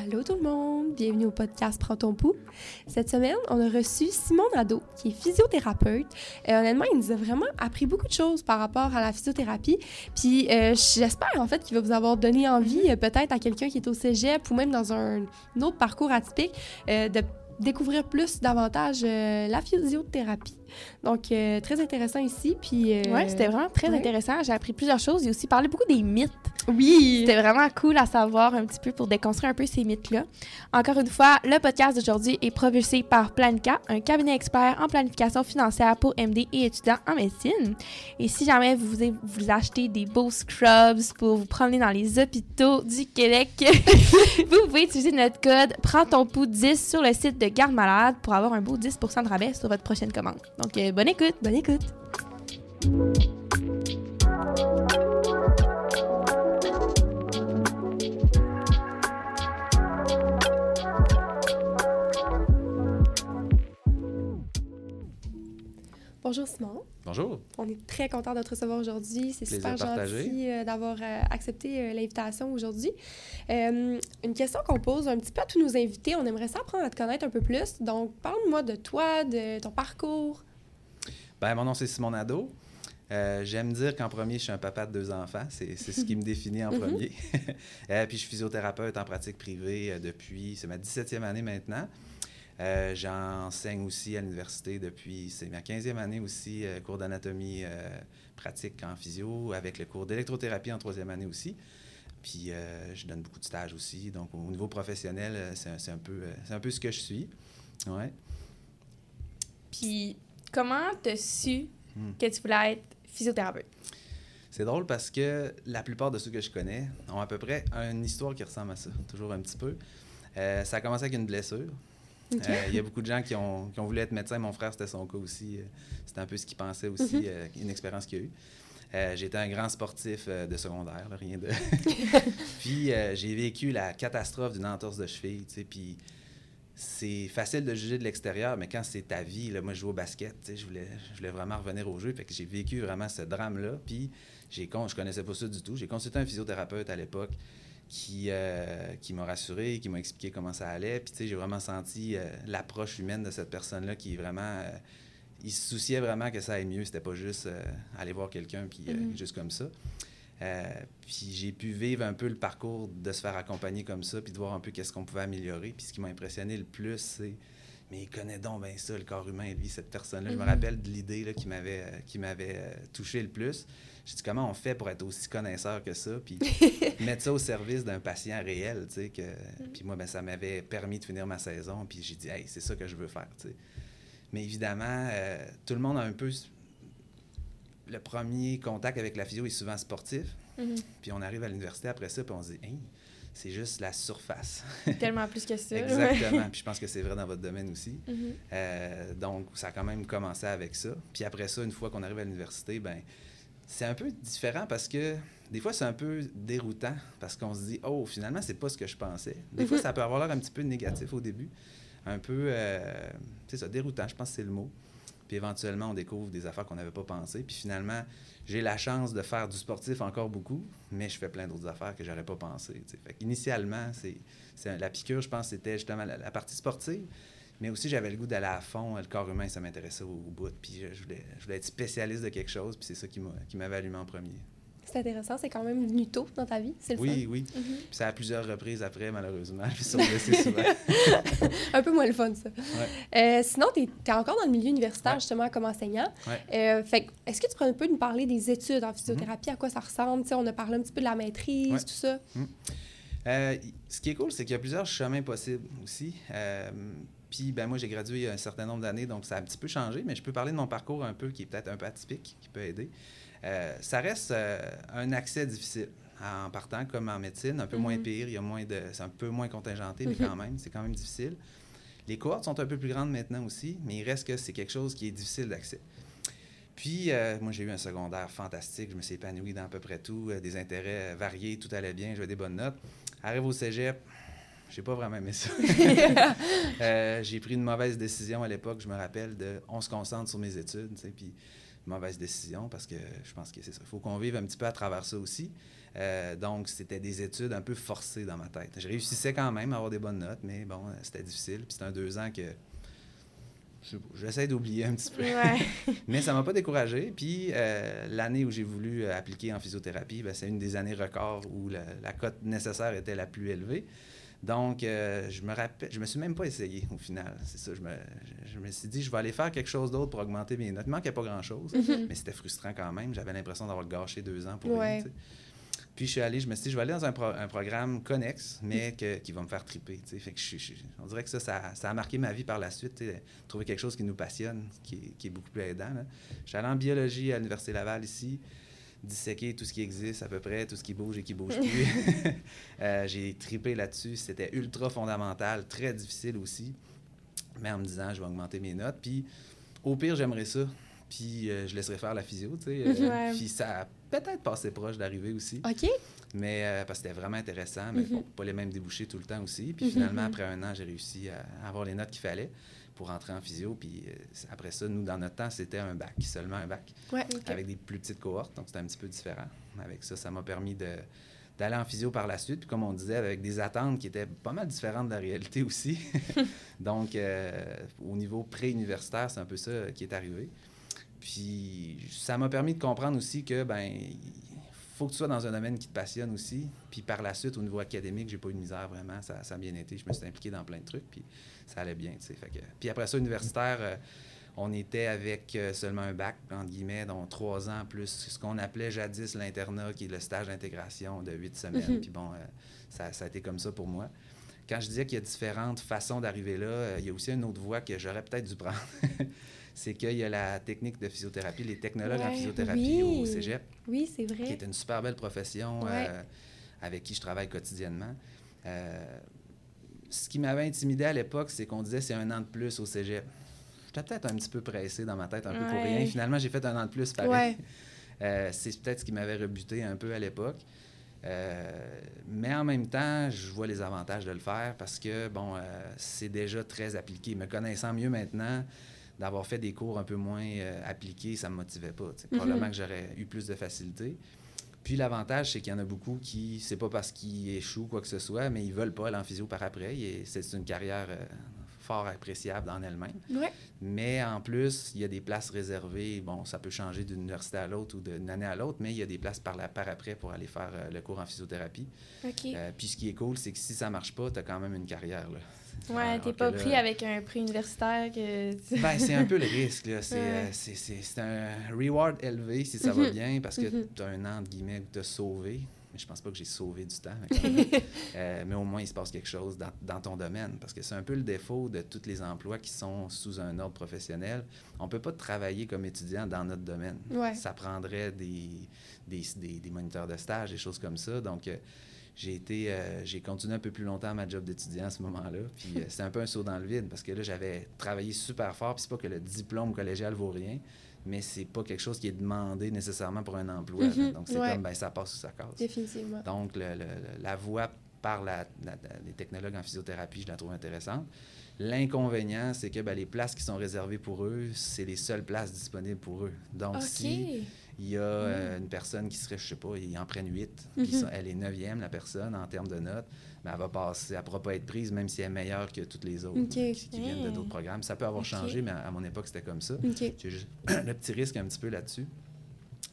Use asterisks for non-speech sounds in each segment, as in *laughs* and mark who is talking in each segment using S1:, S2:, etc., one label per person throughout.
S1: Allô tout le monde, bienvenue au podcast Prends ton pouls. Cette semaine, on a reçu Simon Nadeau, qui est physiothérapeute. Et honnêtement, il nous a vraiment appris beaucoup de choses par rapport à la physiothérapie. Puis euh, j'espère en fait qu'il va vous avoir donné envie, euh, peut-être à quelqu'un qui est au cégep ou même dans un, un autre parcours atypique, euh, de découvrir plus davantage euh, la physiothérapie. Donc, euh, très intéressant ici. Puis, euh,
S2: Ouais, c'était vraiment très
S1: ouais.
S2: intéressant. J'ai appris plusieurs choses. J'ai aussi parlé beaucoup des mythes.
S1: Oui!
S2: C'était vraiment cool à savoir un petit peu pour déconstruire un peu ces mythes-là. Encore une fois, le podcast d'aujourd'hui est propulsé par Planica, un cabinet expert en planification financière pour MD et étudiants en médecine. Et si jamais vous, vous achetez des beaux scrubs pour vous promener dans les hôpitaux du Québec, *laughs* vous pouvez utiliser notre code Prends ton pouls 10 sur le site de Garde Malade pour avoir un beau 10% de rabais sur votre prochaine commande. Donc, euh, bonne écoute!
S1: Bonne écoute! Bonjour Simon,
S3: Bonjour.
S1: on est très content de te recevoir aujourd'hui. C'est super gentil euh, d'avoir euh, accepté euh, l'invitation aujourd'hui. Euh, une question qu'on pose un petit peu à tous nos invités, on aimerait ça apprendre à te connaître un peu plus. Donc, parle-moi de toi, de ton parcours.
S3: Ben, mon nom, c'est Simon Nadeau. Euh, J'aime dire qu'en premier, je suis un papa de deux enfants. C'est ce qui me *laughs* définit en
S1: Mhm.
S3: premier. *laughs* Euh, puis, je suis physiothérapeute en pratique privée depuis, c'est ma 17e année maintenant. Euh, J'enseigne aussi à l'université depuis, c'est ma 15e année aussi, euh, cours d'anatomie euh, pratique en physio, avec le cours d'électrothérapie en troisième année aussi. Puis, je donne beaucoup de stages aussi. Donc, au niveau professionnel, c'est un, peu, un peu ce que je suis. Ouais.
S2: Puis, comment t'as su
S3: Hmm.
S2: que tu voulais être physiothérapeute?
S3: C'est drôle parce que la plupart de ceux que je connais ont à peu près une histoire qui ressemble à ça, toujours un petit peu. Euh, ça a commencé avec une blessure. Euh, Il y a beaucoup de gens qui ont, qui ont voulu être médecin. Mon frère, c'était son cas aussi. Euh, C'était un peu ce qu'il pensait aussi,
S1: Mhm.
S3: euh, une expérience qu'il a eue. Euh, J'étais un grand sportif euh, de secondaire, là, rien de. *laughs* puis j'ai vécu la catastrophe d'une entorse de cheville, tu sais, puis c'est facile de juger de l'extérieur, mais quand c'est ta vie, là, moi je joue au basket, tu sais, je voulais, je voulais vraiment revenir au jeu, fait que j'ai vécu vraiment ce drame-là, puis j'ai con, je connaissais pas ça du tout. J'ai consulté un physiothérapeute à l'époque qui, euh, qui m'a rassuré, qui m'a expliqué comment ça allait, puis tu sais, j'ai vraiment senti euh, l'approche humaine de cette personne-là qui est vraiment... euh, il se souciait vraiment que ça aille mieux, c'était pas juste aller voir quelqu'un, puis
S1: Mhm.
S3: juste comme ça. Puis j'ai pu vivre un peu le parcours de se faire accompagner comme ça, puis de voir un peu qu'est-ce qu'on pouvait améliorer. Puis ce qui m'a impressionné le plus, c'est mais il connaît donc bien ça, le corps humain, lui, cette personne-là. Je me
S1: Mhm.
S3: rappelle de l'idée là, qui m'avait euh, qui m'avait euh, touché le plus. Je dit comment on fait pour être aussi connaisseur que ça, puis *laughs* mettre ça au service d'un patient réel, tu sais. Que... Puis moi, ben, ça m'avait permis de finir ma saison, puis j'ai dit, hey, c'est ça que je veux faire, tu sais. Mais évidemment, euh, tout le monde a un peu le premier contact avec la physio est souvent sportif. Puis on arrive à l'université après ça, puis on se dit, Hey, c'est juste la surface. *laughs*
S2: Tellement plus que ça. *laughs*
S3: Exactement. puis je pense que c'est vrai dans votre domaine aussi.
S2: Mhm.
S3: Euh, donc, ça a quand même commencé avec ça. Puis après ça, une fois qu'on arrive à l'université, ben c'est un peu différent parce que des fois, c'est un peu déroutant parce qu'on se dit, oh, finalement, c'est pas ce que je pensais. Des fois,
S1: Mhm.
S3: ça peut avoir l'air un petit peu négatif au début. Un peu, euh, c'est ça, déroutant, je pense que c'est le mot. Puis éventuellement, on découvre des affaires qu'on n'avait pas pensées. Puis finalement, j'ai la chance de faire du sportif encore beaucoup, mais je fais plein d'autres affaires que j'aurais pas sais. Fait qu'initialement, c'est, c'est- la piqûre, je pense, c'était justement la, la partie sportive. Mais aussi, j'avais le goût d'aller à fond. Le corps humain, ça m'intéressait au, au bout. Puis je, je voulais, je voulais être spécialiste de quelque chose. Puis c'est ça qui, m'a, qui m'avait allumé en premier.
S1: C'est intéressant, c'est quand même venu tôt dans ta vie, c'est le
S3: Oui, oui.
S2: Mhm.
S3: Puis ça a plusieurs reprises après, malheureusement. *laughs* Suis blessé souvent.
S1: fun. *laughs* Un peu moins le fun, ça. Euh, sinon, tu es, encore dans le milieu universitaire,
S3: Ouais.
S1: justement, comme enseignant.
S3: Ouais.
S1: Euh, fait que, est-ce que tu pourrais un peu nous parler des études en physiothérapie, à quoi ça ressemble? On a parlé un petit peu de la maîtrise, tout ça.
S3: Euh, y- ce qui est cool, c'est qu'il y a plusieurs chemins possibles aussi. Puis, ben, moi, j'ai gradué il y a un certain nombre d'années, donc ça a un petit peu changé, mais je peux parler de mon parcours un peu qui est peut-être un peu atypique, qui peut aider. Euh, ça reste euh, un accès difficile en partant, comme en médecine, un peu moins
S1: Mhm.
S3: pire, il y a moins de, c'est un peu moins contingenté, mais
S1: Mhm.
S3: quand même, c'est quand même difficile. Les cohortes sont un peu plus grandes maintenant aussi, mais il reste que c'est quelque chose qui est difficile d'accès. Puis, euh, moi, j'ai eu un secondaire fantastique. Je me suis épanoui dans à peu près tout, euh, des intérêts variés, tout allait bien, j'avais des bonnes notes. Arrive au cégep, j'ai pas vraiment aimé ça. *laughs* Euh, j'ai pris une mauvaise décision à l'époque, je me rappelle, de on se concentre sur mes études, tu sais, puis mauvaise décision parce que je pense que c'est ça. Il faut qu'on vive un petit peu à travers ça aussi. Euh, donc, c'était des études un peu forcées dans ma tête. Je réussissais quand même à avoir des bonnes notes, mais bon, c'était difficile. Puis c'était un deux ans que j'essaie d'oublier un petit peu. *laughs* mais ça m'a pas découragé. Puis euh, l'année où j'ai voulu appliquer en physiothérapie, ben, c'est une des années records où la, la, cote nécessaire était la plus élevée. Donc, euh, je me rappelle, je me suis même pas essayé au final. C'est ça, je me, je, me, suis dit, je vais aller faire quelque chose d'autre pour augmenter mes notes. Il manquait pas grand-chose, mm-hmm. mais c'était frustrant quand même. J'avais l'impression d'avoir gâché deux ans pour rien. Puis je suis allé, je me suis dit, je vais aller dans un, un programme connexe, mais que, qui va me faire triper. Fait que je, on dirait que ça, ça, a marqué ma vie par la suite. Trouver quelque chose qui nous passionne, qui est, qui est beaucoup plus aidant. Je suis allé en biologie à l'Université Laval ici disséquer tout ce qui existe à peu près, tout ce qui bouge et qui bouge plus. *laughs* *laughs* euh, j'ai tripé là-dessus. C'était ultra fondamental, très difficile aussi. Mais en me disant, je vais augmenter mes notes. Puis au pire, j'aimerais ça. Puis euh, je laisserai faire la physio, tu sais. Euh, puis ça a peut-être passé proche d'arriver aussi.
S1: OK.
S3: Mais euh, parce que c'était vraiment intéressant, mais mm-hmm. pas les mêmes débouchés tout le temps aussi. Puis finalement, après un an, j'ai réussi à avoir les notes qu'il fallait pour rentrer en physio. Puis euh, après ça, nous, dans notre temps, c'était un bac, seulement un bac, avec des plus petites cohortes. Donc, c'était un petit peu différent. Avec ça, ça m'a permis de d'aller en physio par la suite, puis comme on disait, avec des attentes qui étaient pas mal différentes de la réalité aussi. *laughs* *laughs* Donc, euh, au niveau pré-universitaire, c'est un peu ça qui est arrivé. Puis, ça m'a permis de comprendre aussi que, ben faut que tu sois dans un domaine qui te passionne aussi. Puis par la suite, au niveau académique, j'ai pas eu de misère vraiment. Ça, ça, a bien été. Je me suis impliqué dans plein de trucs. Puis ça allait bien. puis après ça, universitaire, euh, on était avec euh, seulement un bac, entre guillemets, donc trois ans plus ce qu'on appelait jadis l'internat, qui est le stage d'intégration de huit semaines. Mhm. Puis bon, euh, ça, ça, a été comme ça pour moi. Quand je disais qu'il y a différentes façons d'arriver là, il y a aussi une autre voie que j'aurais peut-être dû prendre. *laughs* c'est qu'il y a la technique de physiothérapie, les technologues en physiothérapie au cégep.
S1: Oui, c'est vrai.
S3: Qui est une super belle profession avec qui je travaille quotidiennement ce qui m'avait intimidé à l'époque, c'est qu'on disait c'est un an de plus au cégep. J'étais peut-être un petit peu pressé dans ma tête, un peu pour rien. Finalement, j'ai fait un an de plus pareil. *laughs* Euh, c'est peut-être ce qui m'avait rebuté un peu à l'époque. Euh, mais en même temps, je vois les avantages de le faire parce que, bon, euh, c'est déjà très appliqué. Me connaissant mieux maintenant, d'avoir fait des cours un peu moins appliqués, ça ne me motivait pas. Mm-hmm. Probablement que j'aurais eu plus de facilité. Puis l'avantage, c'est qu'il y en a beaucoup qui, c'est pas parce qu'ils échouent quoi que ce soit, mais ils veulent pas aller en physio par après. C'est une carrière euh, fort appréciable en elle-même. Mais en plus, il y a des places réservées. Bon, ça peut changer d'une université à l'autre ou d'une année à l'autre, mais il y a des places par, la, par après pour aller faire euh, le cours en physiothérapie. Euh, puis ce qui est cool, c'est que si ça marche pas, tu as quand même une carrière. Là.
S2: Ouais, t'es pas pris avec un prix universitaire que.
S3: ben, c'est un peu le risque. Là. C'est, euh, c'est, un reward élevé si ça va mhm. bien parce que mhm. tu as un an de guillemets de sauver. Mais je pense pas que j'ai sauvé du temps. *laughs* Euh, mais au moins, il se passe quelque chose dans, dans, ton domaine. Parce que c'est un peu le défaut de tous les emplois qui sont sous un ordre professionnel. On peut pas travailler comme étudiant dans notre domaine. Ça prendrait des, des, des, moniteurs de stage, des choses comme ça. Donc, euh, j'ai été euh, j'ai continué un peu plus longtemps ma job d'étudiant à ce moment-là puis euh, *laughs* c'était un peu un saut dans le vide parce que là j'avais travaillé super fort puis c'est pas que le diplôme collégial vaut rien mais c'est pas quelque chose qui est demandé nécessairement pour un emploi mm-hmm. donc c'est comme ben ça passe ou ça casse.
S1: Définitivement.
S3: Donc la voie par la, les technologues en physiothérapie je la trouve intéressante. L'inconvénient c'est que ben, les places qui sont réservées pour eux c'est les seules places disponibles pour eux. Donc si il y a euh, une personne qui serait, je sais pas, ils en prennent huit. Mhm. elle est neuvième, la personne, en termes de notes. Mais elle va passer, elle ne pourra pas être prise, même si elle est meilleure que toutes les autres qui, viennent de d'autres programmes. Ça peut avoir changé, mais à, mon époque, c'était comme ça. J'ai juste *clears throat* le petit risque un petit peu là-dessus.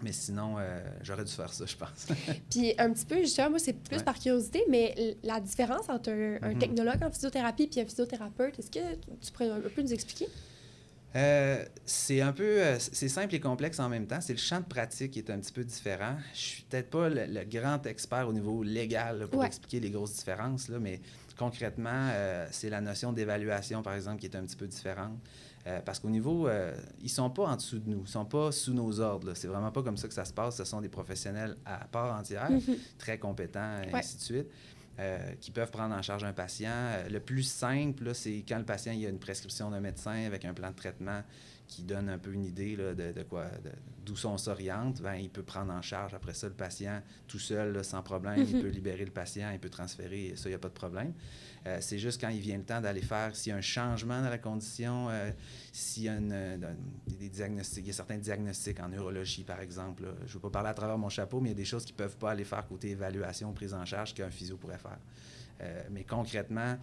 S3: Mais sinon, euh, j'aurais dû faire ça, je pense. *laughs*
S1: puis un petit peu, justement, moi, c'est plus par curiosité, mais la différence entre un, mhm. technologue en physiothérapie et un physiothérapeute, est-ce que tu pourrais un peu nous expliquer?
S3: Euh, c'est un peu, euh, c'est simple et complexe en même temps. C'est le champ de pratique qui est un petit peu différent. Je suis peut-être pas le, grand expert au niveau légal pour expliquer les grosses différences, là, mais concrètement, euh, c'est la notion d'évaluation, par exemple, qui est un petit peu différente. parce qu'au niveau, ils sont pas en dessous de nous, ils sont pas sous nos ordres. C'est vraiment pas comme ça que ça se passe. Ce sont des professionnels à part entière, *laughs* très compétents, et ainsi de suite. Euh, qui peuvent prendre en charge un patient. Euh, le plus simple, c'est quand le patient il a une prescription d'un médecin avec un plan de traitement qui donne un peu une idée là, de, de quoi, d'où on s'oriente, ben, il peut prendre en charge après ça le patient tout seul, là, sans problème. Il
S1: Mhm.
S3: peut libérer le patient, il peut transférer, ça, il n'y a pas de problème. Euh, c'est juste quand il vient le temps d'aller faire, s'il y a un changement dans la condition, euh, s'il y a une, euh, des, des diagnostics, il y a certains diagnostics en neurologie, par exemple. là. Je ne veux pas parler à travers mon chapeau, mais il y a des choses qui ne peuvent pas aller faire côté évaluation, prise en charge, qu'un physio pourrait faire. Euh, mais concrètement,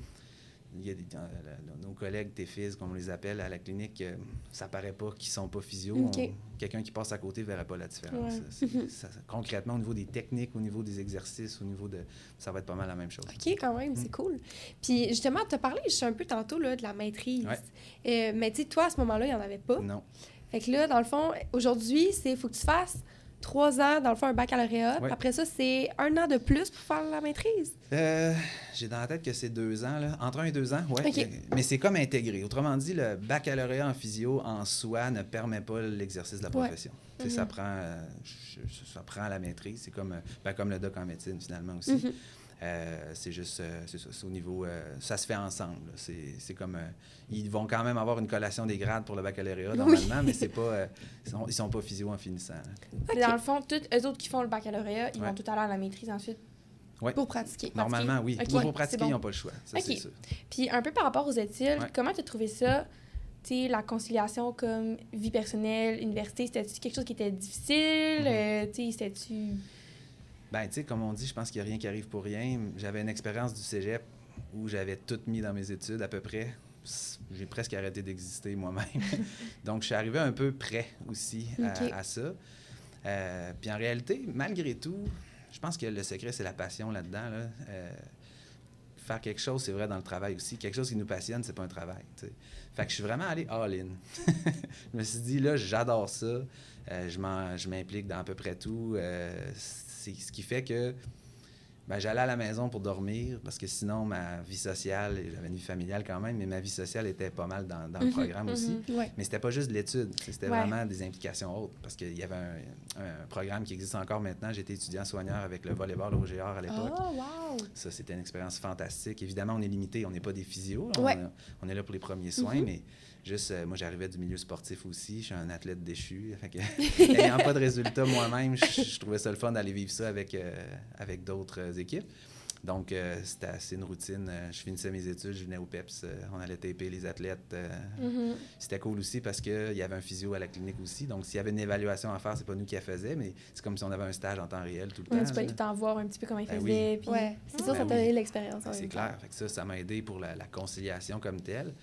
S3: il y a des- la- nos collègues TFIS, comme on les appelle à la clinique, euh, ça paraît pas qu'ils sont pas physio. Quelqu'un qui passe à côté ne verrait pas la différence.
S2: Ouais. *laughs*
S3: Ça- concrètement, au niveau des techniques, au niveau des exercices, au niveau de... Ça va être pas mal la même chose.
S1: OK, quand même, c'est cool. Puis justement, tu as parlé juste un peu tantôt là, de la maîtrise.
S3: Ouais.
S1: Euh, mais tu sais, toi, à ce moment-là, il n'y en avait pas.
S3: Non.
S1: Fait que là, dans le fond, aujourd'hui, c'est faut que tu fasses trois ans, dans le fond, un baccalauréat.
S3: Ouais.
S1: Après ça, c'est un an de plus pour faire la maîtrise.
S3: Euh, J'ai dans la tête que c'est deux ans, là. entre un et deux ans, oui.
S1: OK.
S3: Mais c'est comme intégré. Autrement dit, le baccalauréat en physio en soi ne permet pas l'exercice de la profession. Sais,
S1: Mhm.
S3: Ça prend euh, ça prend la maîtrise. C'est comme, euh, ben, comme le doc en médecine, finalement, aussi.
S1: Mhm.
S3: Euh, c'est juste, euh, c'est ça, c'est au niveau, euh, ça se fait ensemble. là. C'est c'est comme, euh, ils vont quand même avoir une collation des grades pour le baccalauréat, normalement, mais c'est pas, euh, ils, sont, ils sont pas physio en finissant.
S2: Dans le fond, tous eux autres qui font le baccalauréat, ils
S3: Ouais.
S2: vont tout à l'heure à la maîtrise ensuite.
S1: Pour pratiquer.
S3: Normalement, oui. Pour
S2: c'est
S3: pratiquer,
S2: bon.
S3: ils n'ont pas le choix. Ça, c'est sûr.
S2: Puis un peu par rapport aux études,
S3: Ouais.
S2: comment tu as trouvé ça? Tu sais, la conciliation comme vie personnelle, université, c'était-tu quelque chose qui était difficile? Tu sais, c'était-tu...
S3: Ben, tu sais, comme on dit, je pense qu'il n'y a rien qui arrive pour rien. J'avais une expérience du cégep où j'avais tout mis dans mes études à peu près. J'ai presque arrêté d'exister moi-même. *laughs* Donc, je suis arrivé un peu prêt aussi à, ça. Euh, puis en réalité, malgré tout, je pense que le secret, c'est la passion là-dedans. là. Euh, faire quelque chose, c'est vrai dans le travail aussi. Quelque chose qui nous passionne, c'est pas un travail. Fait que je suis vraiment allé all-in. *laughs* je me suis dit, là, j'adore ça. Euh, je m'implique dans à peu près tout. C'est ce qui fait que ben, j'allais à la maison pour dormir parce que sinon, ma vie sociale, j'avais une vie familiale quand même, mais ma vie sociale était pas mal dans, dans le
S2: Mhm,
S3: programme aussi.
S2: mhm.
S1: Ouais.
S3: Mais c'était pas juste de l'étude, c'était
S2: Ouais.
S3: vraiment des implications autres. Parce qu'il y avait un, un programme qui existe encore maintenant. J'étais étudiant soigneur avec le volleyball au GR à l'époque.
S1: Oh, wow!
S3: Ça, c'était une expérience fantastique. Évidemment, on est limité, on n'est pas des physios. là.
S1: Ouais.
S3: On, on est là pour les premiers soins,
S1: Mhm.
S3: mais juste, euh, moi, j'arrivais du milieu sportif aussi. Je suis un athlète déchu. *laughs* Fait que, *laughs* ayant pas de résultats moi-même, je, je trouvais ça le fun d'aller vivre ça avec, euh, avec d'autres équipes. Donc, euh, c'était assez une routine. Euh, je finissais mes études, je venais au PEPS, euh, on allait taper les athlètes. euh,
S2: Mhm.
S3: c'était cool aussi parce qu'il y avait un physio à la clinique aussi. Donc, s'il y avait une évaluation à faire, c'est pas nous qui la faisait, mais c'est comme si on avait un stage en temps réel tout le
S2: Ouais,
S3: temps.
S2: tu peux
S3: là.
S2: tout le temps voir un petit peu comment ils
S3: Ben
S2: faisaient. puis-
S1: Ouais, c'est sûr,
S3: Ben
S1: ça t'a
S3: oui.
S1: donné l'expérience. en
S3: Ben, C'est clair. Fait que ça, ça m'a aidé pour la, la conciliation comme telle.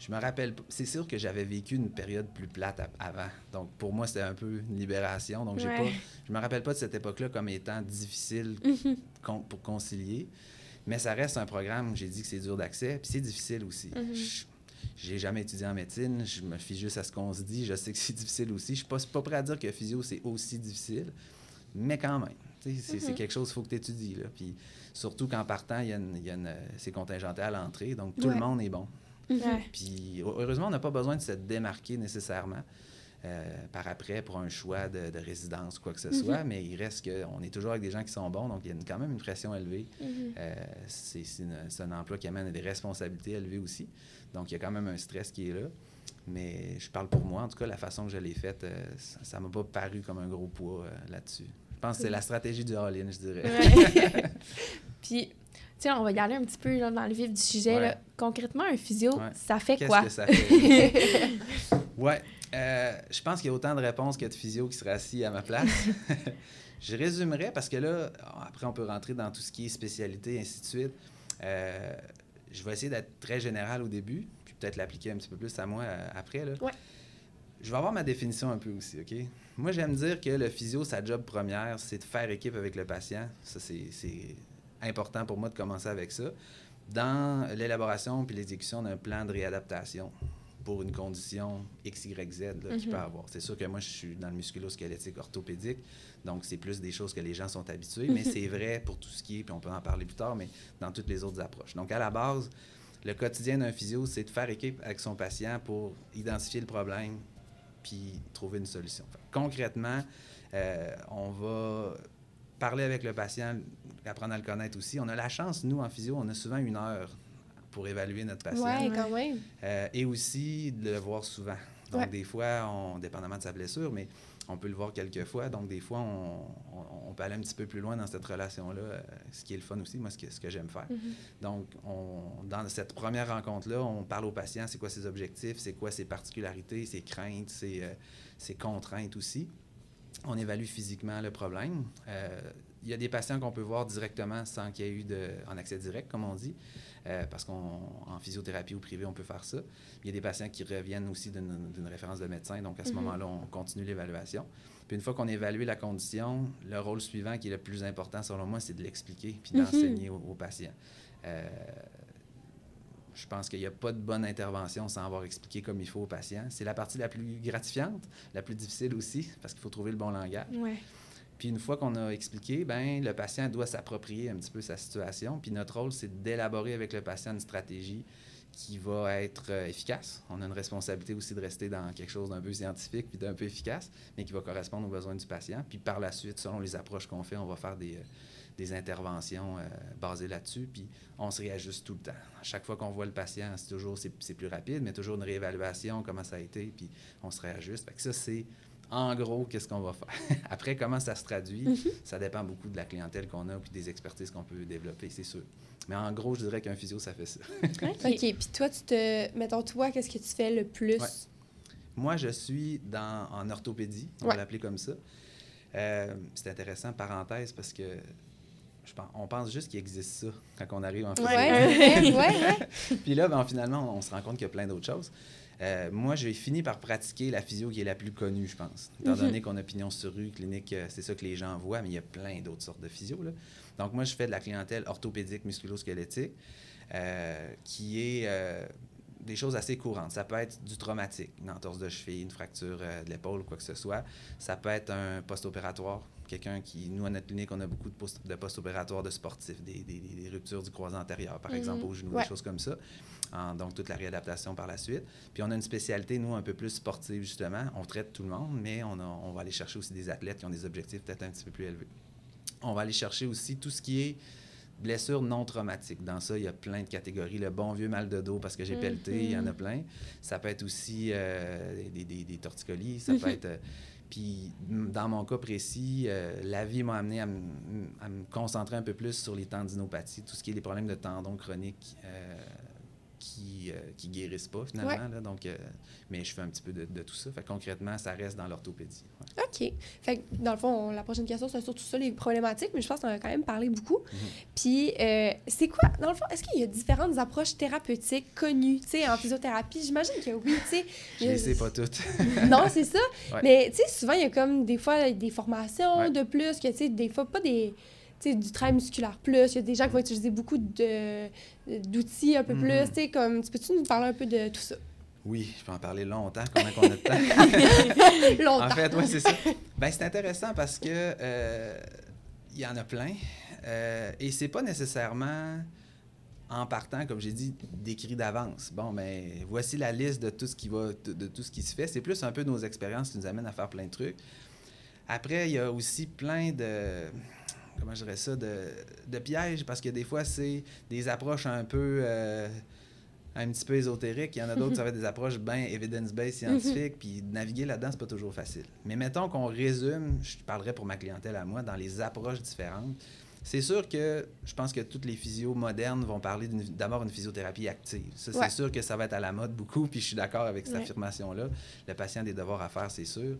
S3: Je me rappelle, c'est sûr que j'avais vécu une période plus plate avant. Donc, pour moi, c'était un peu une libération. Donc, j'ai
S2: Ouais.
S3: pas, je me rappelle pas de cette époque-là comme étant difficile
S1: Mhm.
S3: con- pour concilier. Mais ça reste un programme, j'ai dit que c'est dur d'accès, puis c'est difficile aussi.
S2: Mhm.
S3: Je- J'ai jamais étudié en médecine, je me fie juste à ce qu'on se dit, je sais que c'est *laughs* difficile aussi. Je suis pas, pas prêt à dire que physio, c'est aussi difficile, mais quand même. C'est
S2: Mhm.
S3: quelque chose qu'il faut que tu étudies. Là. Puis surtout qu'en partant, il y a une, il y a une- euh, c'est contingenté à l'entrée, donc tout
S1: Ouais.
S3: le monde est bon.
S1: Mhm.
S3: Puis heureusement, on n'a pas besoin de se démarquer nécessairement euh, par après pour un choix de, de résidence ou quoi que ce
S1: Mhm.
S3: soit, mais il reste qu'on est toujours avec des gens qui sont bons, donc il y a une- quand même une pression élevée.
S2: Mhm.
S3: Euh, c'est un emploi qui amène à des responsabilités élevées aussi. Donc, il y a quand même un stress qui est là. Mais je parle pour moi. En tout cas, la façon que je l'ai faite, euh, ça ne m'a pas paru comme un gros poids là-dessus. Je pense que c'est la stratégie du all-in, je dirais.
S2: Ouais. *laughs* Puis, sais, on va y aller un petit peu là, dans le vif du sujet.
S3: Ouais.
S2: là. Concrètement, un physio,
S3: Ouais.
S2: ça fait
S3: Qu'est-ce
S2: quoi?
S3: que ça fait? *laughs* ouais. euh, je pense qu'il y a autant de réponses que de physio qui seraient assis à ma place. *laughs* je résumerai parce que là, après, on peut rentrer dans tout ce qui est spécialité, ainsi de suite. Euh, je vais essayer d'être très général au début, puis peut-être l'appliquer un petit peu plus à moi euh, après. Là.
S1: Ouais.
S3: Je vais avoir ma définition un peu aussi, OK? Moi, j'aime dire que le physio, sa job première, c'est de faire équipe avec le patient. Ça, c'est important pour moi de commencer avec ça. Dans l'élaboration puis l'exécution d'un plan de réadaptation pour une condition X, Y, Z là, qu'il
S2: Mhm.
S3: peut avoir. C'est sûr que moi, je suis dans le musculo-squelettique orthopédique, donc c'est plus des choses que les gens sont habitués, mais c'est vrai pour tout ce qui est, puis on peut en parler plus tard, mais dans toutes les autres approches. Donc, à la base, le quotidien d'un physio, c'est de faire équipe avec son patient pour identifier le problème puis trouver une solution. Fait concrètement, euh, on va parler avec le patient, apprendre à le connaître aussi. On a la chance, nous, en physio, on a souvent une heure pour évaluer notre patient.
S1: Ouais,
S2: Ouais.
S1: quand même.
S3: Euh, et aussi de le voir souvent. Donc,
S1: Ouais.
S3: des fois, on, dépendamment de sa blessure, mais on peut le voir quelques fois. Donc, des fois, on, on- on peut aller un petit peu plus loin dans cette relation-là, euh, ce qui est le fun aussi, moi, ce que, ce que j'aime faire. Donc, on, dans cette première rencontre-là, on parle au patient, c'est quoi ses objectifs, c'est quoi ses particularités, ses craintes, ses, euh, ses contraintes aussi. On évalue physiquement le problème. Euh, il y a des patients qu'on peut voir directement sans qu'il y ait eu de, en accès direct, comme on dit, euh, parce qu'en physiothérapie ou privé, on peut faire ça. Il y a des patients qui reviennent aussi d'une référence de médecin, donc à ce
S1: Mhm.
S3: moment-là, on continue l'évaluation. Puis une fois qu'on a évalué la condition, le rôle suivant qui est le plus important selon moi, c'est de l'expliquer puis
S1: Mhm.
S3: d'enseigner aux, aux patients. Euh, je pense qu'il n'y a pas de bonne intervention sans avoir expliqué comme il faut aux patients. C'est la partie la plus gratifiante, la plus difficile aussi, parce qu'il faut trouver le bon langage.
S2: Ouais.
S3: Puis une fois qu'on a expliqué, ben le patient doit s'approprier un petit peu sa situation. Puis notre rôle, c'est d'élaborer avec le patient une stratégie qui va être euh, efficace. On a une responsabilité aussi de rester dans quelque chose d'un peu scientifique puis d'un peu efficace, mais qui va correspondre aux besoins du patient. Puis par la suite, selon les approches qu'on fait, on va faire des, euh, des interventions euh, basées là-dessus. Puis on se réajuste tout le temps. À chaque fois qu'on voit le patient, c'est toujours c'est, c'est plus rapide, mais toujours une réévaluation, comment ça a été, puis on se réajuste. Fait que ça, c'est en gros, qu'est-ce qu'on va faire? *laughs* Après, comment ça se traduit, ça dépend beaucoup de la clientèle qu'on a puis des expertises qu'on peut développer, c'est sûr. Mais en gros, je dirais qu'un physio, ça fait ça. *laughs*
S1: OK. Puis toi, tu te. Mettons, toi, qu'est-ce que tu fais le plus?
S3: Ouais. Moi, je suis dans, en orthopédie, on
S1: Ouais.
S3: va l'appeler comme ça. Euh, c'est intéressant, parenthèse, parce que je pense, on pense juste qu'il existe ça quand on arrive en
S1: ouais, ouais. *laughs*
S3: Puis là, ben, finalement, on se rend compte qu'il y a plein d'autres choses. Euh, moi, j'ai fini par pratiquer la physio qui est la plus connue, je pense. Étant donné qu'on a pignon sur rue, clinique, euh, c'est ça que les gens voient, mais il y a plein d'autres sortes de physio. Là. Donc, moi, je fais de la clientèle orthopédique, musculo-squelettique, euh, qui est euh, des choses assez courantes. Ça peut être du traumatique, une entorse de cheville, une fracture euh, de l'épaule, quoi que ce soit. Ça peut être un post-opératoire. Quelqu'un qui, nous, à notre clinique, on a beaucoup de post- de post-opératoires de sportifs, des, des- des ruptures du croisé antérieur, par
S1: Mhm.
S3: exemple, au genou,
S1: Ouais.
S3: des choses comme ça. En- donc, toute la réadaptation par la suite. Puis, on a une spécialité, nous, un peu plus sportive, justement. On traite tout le monde, mais on, a- on va aller chercher aussi des athlètes qui ont des objectifs peut-être un petit peu plus élevés. On va aller chercher aussi tout ce qui est blessures non traumatiques. Dans ça, il y a plein de catégories. Le bon vieux mal de dos parce que j'ai
S1: Mhm.
S3: pelleté, il y en a plein. Ça peut être aussi euh, des, des- des torticolis. Ça peut être... euh, puis, dans mon cas précis, euh, la vie m'a amené à, m- à me concentrer un peu plus sur les tendinopathies, tout ce qui est les problèmes de tendons chroniques qui, euh, qui guérissent pas, finalement.
S1: Ouais.
S3: là. donc, euh, mais je fais un petit peu de, de tout ça. Fait concrètement, ça reste dans l'orthopédie. ouais.
S1: OK. Fait que, dans le fond, on- la prochaine question, c'est surtout ça, les problématiques, mais je pense qu'on a quand même parlé beaucoup.
S3: Mhm.
S1: Puis, euh, c'est quoi, dans le fond, est-ce qu'il y a différentes approches thérapeutiques connues, tu sais, en physiothérapie? J'imagine que oui, tu sais.
S3: Je les sais pas toutes. *laughs*
S1: non, c'est ça.
S3: Ouais.
S1: Mais, tu sais, souvent, il y a comme des fois des formations de plus, que, tu sais, des fois, pas des. Du travail musculaire plus. Il y a des gens qui vont utiliser beaucoup d'outils un peu
S3: Mhm.
S1: plus. Comme. Tu peux-tu nous parler un peu de tout ça?
S3: Oui, je peux en parler longtemps. Combien qu'on a de temps? *laughs*
S1: Longtemps.
S3: En fait, oui, c'est ça. Ben, c'est intéressant parce que euh, il y en a plein. Euh, et c'est pas nécessairement en partant, comme j'ai dit, décrit d'avance. Bon, mais voici la liste de tout ce qui va, de tout ce qui se fait. C'est plus un peu nos expériences qui nous amènent à faire plein de trucs. Après, il y a aussi plein de comment je dirais ça, de, de pièges, parce que des fois, c'est des approches un peu euh, un petit peu ésotériques. Il y en a d'autres, ça va être des approches bien evidence-based scientifiques, puis naviguer là-dedans, c'est pas toujours facile. Mais mettons qu'on résume, je parlerai pour ma clientèle à moi, dans les approches différentes. C'est sûr que je pense que toutes les physios modernes vont parler d'abord une physiothérapie active. Ça, c'est sûr que ça va être à la mode beaucoup, puis je suis d'accord avec cette
S1: Ouais.
S3: affirmation-là. Le patient a des devoirs à faire, c'est sûr.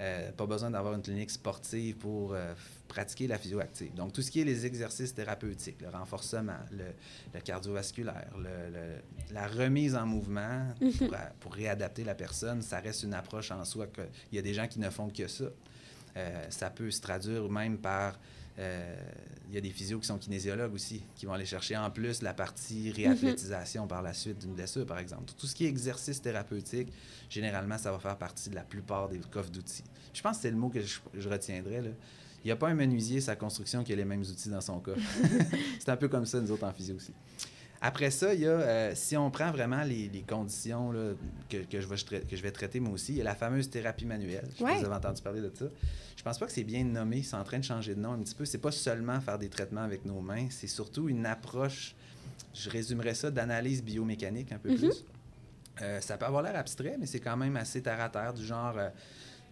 S3: Euh, pas besoin d'avoir une clinique sportive pour euh, pratiquer la physio active. Donc, tout ce qui est les exercices thérapeutiques, le renforcement, le, le cardiovasculaire, le- le- la remise en mouvement pour, a- pour réadapter la personne, ça reste une approche en soi. que- Il y a des gens qui ne font que ça. Euh, ça peut se traduire même par... euh, il y a des physios qui sont kinésiologues aussi, qui vont aller chercher en plus la partie réathlétisation par la suite d'une blessure, par exemple. Tout ce qui est exercice thérapeutique, généralement, ça va faire partie de la plupart des coffres d'outils. Je pense que c'est le mot que je, je retiendrai. Il n'y a pas un menuisier, sa construction, qui a les mêmes outils dans son coffre. *laughs* c'est un peu comme ça, nous autres, en physio aussi. Après ça, il y a, euh, si on prend vraiment les, les conditions là, que, que je vais, tra- que je vais traiter moi aussi, il y a la fameuse thérapie manuelle. Je
S1: Ouais.
S3: vous avez entendu parler de ça. Je pense pas que c'est bien nommé, c'est en train de changer de nom un petit peu. C'est pas seulement faire des traitements avec nos mains, c'est surtout une approche, je résumerais ça, d'analyse biomécanique un peu
S1: Mhm.
S3: plus. Euh, ça peut avoir l'air abstrait, mais c'est quand même assez terre à terre, du genre euh,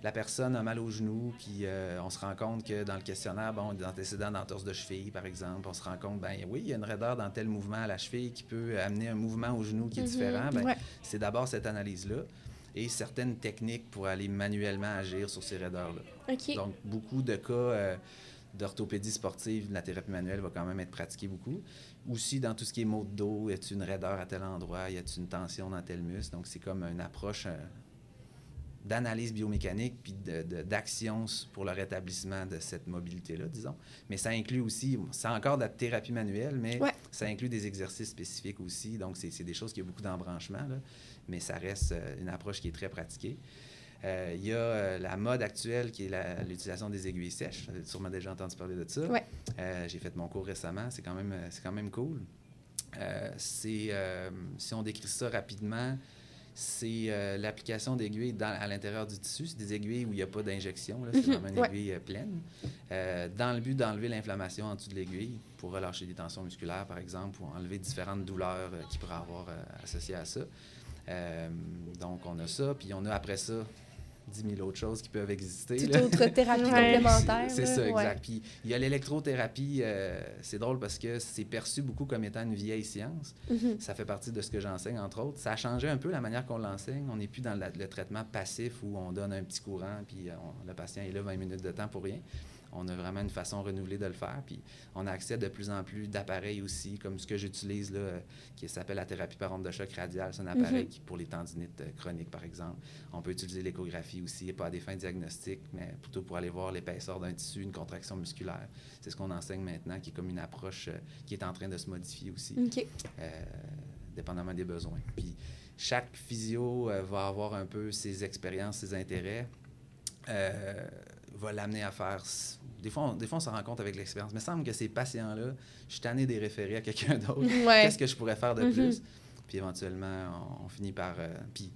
S3: la personne a mal au genou, puis euh, on se rend compte que dans le questionnaire, bon, des antécédents d'entorse de cheville, par exemple, on se rend compte, ben oui, il y a une raideur dans tel mouvement à la cheville qui peut amener un mouvement au genou qui est
S2: Mhm.
S3: différent. Ben,
S1: Ouais.
S3: C'est d'abord cette analyse-là et certaines techniques pour aller manuellement agir sur ces raideurs-là. Donc, beaucoup de cas euh, d'orthopédie sportive, la thérapie manuelle va quand même être pratiquée beaucoup. Aussi, dans tout ce qui est maux de dos, y a-t-il une raideur à tel endroit, y a-t-il une tension dans tel muscle? Donc, c'est comme une approche euh, d'analyse biomécanique puis d'action pour le rétablissement de cette mobilité-là, disons. Mais ça inclut aussi, c'est encore de la thérapie manuelle, mais
S1: Ouais.
S3: ça inclut des exercices spécifiques aussi. Donc, c'est des choses qui ont beaucoup d'embranchements, là, mais ça reste euh, une approche qui est très pratiquée. Euh, Il y a euh, la mode actuelle qui est l'utilisation des aiguilles sèches. Vous avez sûrement déjà entendu parler de ça.
S1: Ouais.
S3: Euh, J'ai fait mon cours récemment. C'est quand même, c'est quand même cool. Si on décrit ça rapidement, c'est euh, l'application d'aiguilles dans- à l'intérieur du tissu. C'est des aiguilles où il n'y a pas d'injection. là. C'est
S1: Mhm,
S3: vraiment une aiguille euh, pleine. Euh, dans le but d'enlever l'inflammation en dessous de l'aiguille pour relâcher des tensions musculaires, par exemple, ou enlever différentes douleurs euh, qu'il pourrait avoir associées à ça. Donc, on a ça. Puis, on a après ça 10 000 autres choses qui peuvent exister.
S1: Toute
S3: là.
S1: autre thérapie *laughs*
S2: Ouais.
S1: complémentaire.
S3: C'est ça,
S1: Ouais.
S3: exact. Puis il y a l'électrothérapie, euh, c'est drôle parce que c'est perçu beaucoup comme étant une vieille science.
S1: Mhm.
S3: Ça fait partie de ce que j'enseigne, entre autres. Ça a changé un peu la manière qu'on l'enseigne. On n'est plus dans la- le traitement passif où on donne un petit courant, puis euh, on- le patient est là 20 minutes de temps pour rien. On a vraiment une façon renouvelée de le faire. Puis on a accès à de plus en plus d'appareils aussi, comme ce que j'utilise, là, qui s'appelle la thérapie par onde de choc radial. C'est un appareil
S1: Mhm.
S3: qui, pour les tendinites euh, chroniques, par exemple. On peut utiliser l'échographie aussi, pas à des fins diagnostiques, mais plutôt pour aller voir l'épaisseur d'un tissu, une contraction musculaire. C'est ce qu'on enseigne maintenant, qui est comme une approche euh, qui est en train de se modifier aussi euh, dépendamment des besoins. Puis chaque physio euh, va avoir un peu ses expériences, ses intérêts, va l'amener à faire. Des fois, on, des fois, on s'en rend compte avec l'expérience. Mais il me semble que ces patients-là, je suis tanné des référer à quelqu'un d'autre.
S1: Ouais. *laughs*
S3: Qu'est-ce que je pourrais faire de
S1: Mhm.
S3: plus? Puis éventuellement, on, on finit par. euh, puis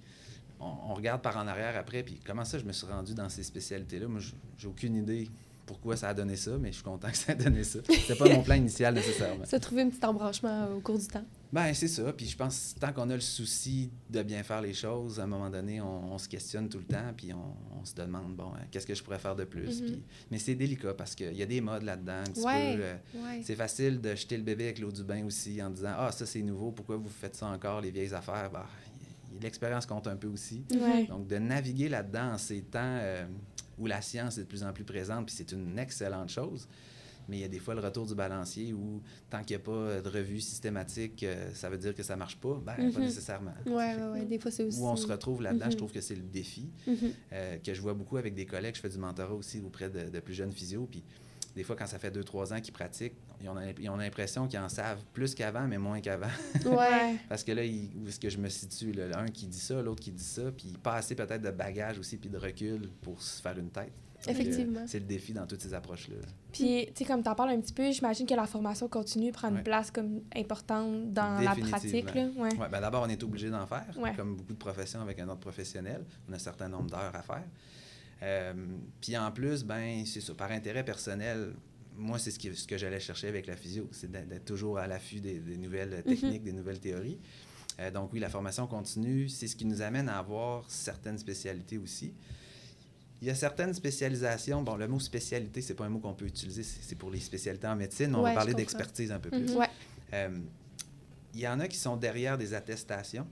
S3: on, on regarde par en arrière après, puis comment ça je me suis rendu dans ces spécialités-là? Moi, j'ai aucune idée pourquoi ça a donné ça, mais je suis content que ça a donné ça. C'était pas mon plan initial nécessairement. *laughs*
S1: Ça a trouvé un petit embranchement au cours du temps.
S3: Ben, c'est ça. Puis je pense que tant qu'on a le souci de bien faire les choses, à un moment donné, on, on se questionne tout le temps, puis on, on se demande, bon, hein, qu'est-ce que je pourrais faire de plus?
S1: Mhm.
S3: Puis- mais c'est délicat parce qu'il y a des modes là-dedans.
S1: Ouais.
S3: euh,
S1: Ouais.
S3: c'est facile de jeter le bébé avec l'eau du bain aussi en disant, ah, ça c'est nouveau, pourquoi vous faites ça encore, les vieilles affaires? Ben, l'expérience compte un peu aussi.
S2: Ouais.
S3: Donc, de naviguer là-dedans en ces temps euh, où la science est de plus en plus présente, puis c'est une excellente chose. Mais il y a des fois le retour du balancier où, tant qu'il n'y a pas de revue systématique, euh, ça veut dire que ça marche pas? Ben, pas
S1: Mhm.
S3: nécessairement.
S1: Ouais, ouais. Des fois, c'est aussi.
S3: Où on se retrouve là-dedans,
S1: Mhm.
S3: je trouve que c'est le défi
S1: Mhm.
S3: euh, que je vois beaucoup avec des collègues. Je fais du mentorat aussi auprès de, de plus jeunes physios. Puis des fois, quand ça fait deux, trois ans qu'ils pratiquent, ils ont, ils ont l'impression qu'ils en savent plus qu'avant, mais moins qu'avant.
S1: Ouais. *laughs*
S3: Parce que là, où est-ce que je me situe? Là? Un qui dit ça, l'autre qui dit ça, puis pas assez peut-être de bagage aussi, puis de recul pour se faire une tête. Donc,
S1: Effectivement.
S3: euh, c'est le défi dans toutes ces approches-là.
S2: Puis, tu sais, comme tu en parles un petit peu, j'imagine que la formation continue prend une
S3: Ouais.
S2: place comme importante dans la pratique. Là. Ouais.
S3: Ouais, ben D'abord, on est obligé d'en faire,
S2: Ouais.
S3: comme beaucoup de professions avec un ordre professionnel. On a un certain nombre d'heures à faire. Euh, puis en plus, ben c'est ça, par intérêt personnel, moi, c'est ce, qui- ce que j'allais chercher avec la physio, c'est d'être toujours à l'affût des, des nouvelles techniques, des nouvelles théories. Euh, donc oui, la formation continue, c'est ce qui nous amène à avoir certaines spécialités aussi. Il y a certaines spécialisations, bon, le mot spécialité, c'est pas un mot qu'on peut utiliser, c'est pour les spécialités en médecine, on
S1: Ouais,
S3: va parler d'expertise un peu plus.
S2: Mhm.
S1: Ouais.
S3: Euh, il y en a qui sont derrière des attestations.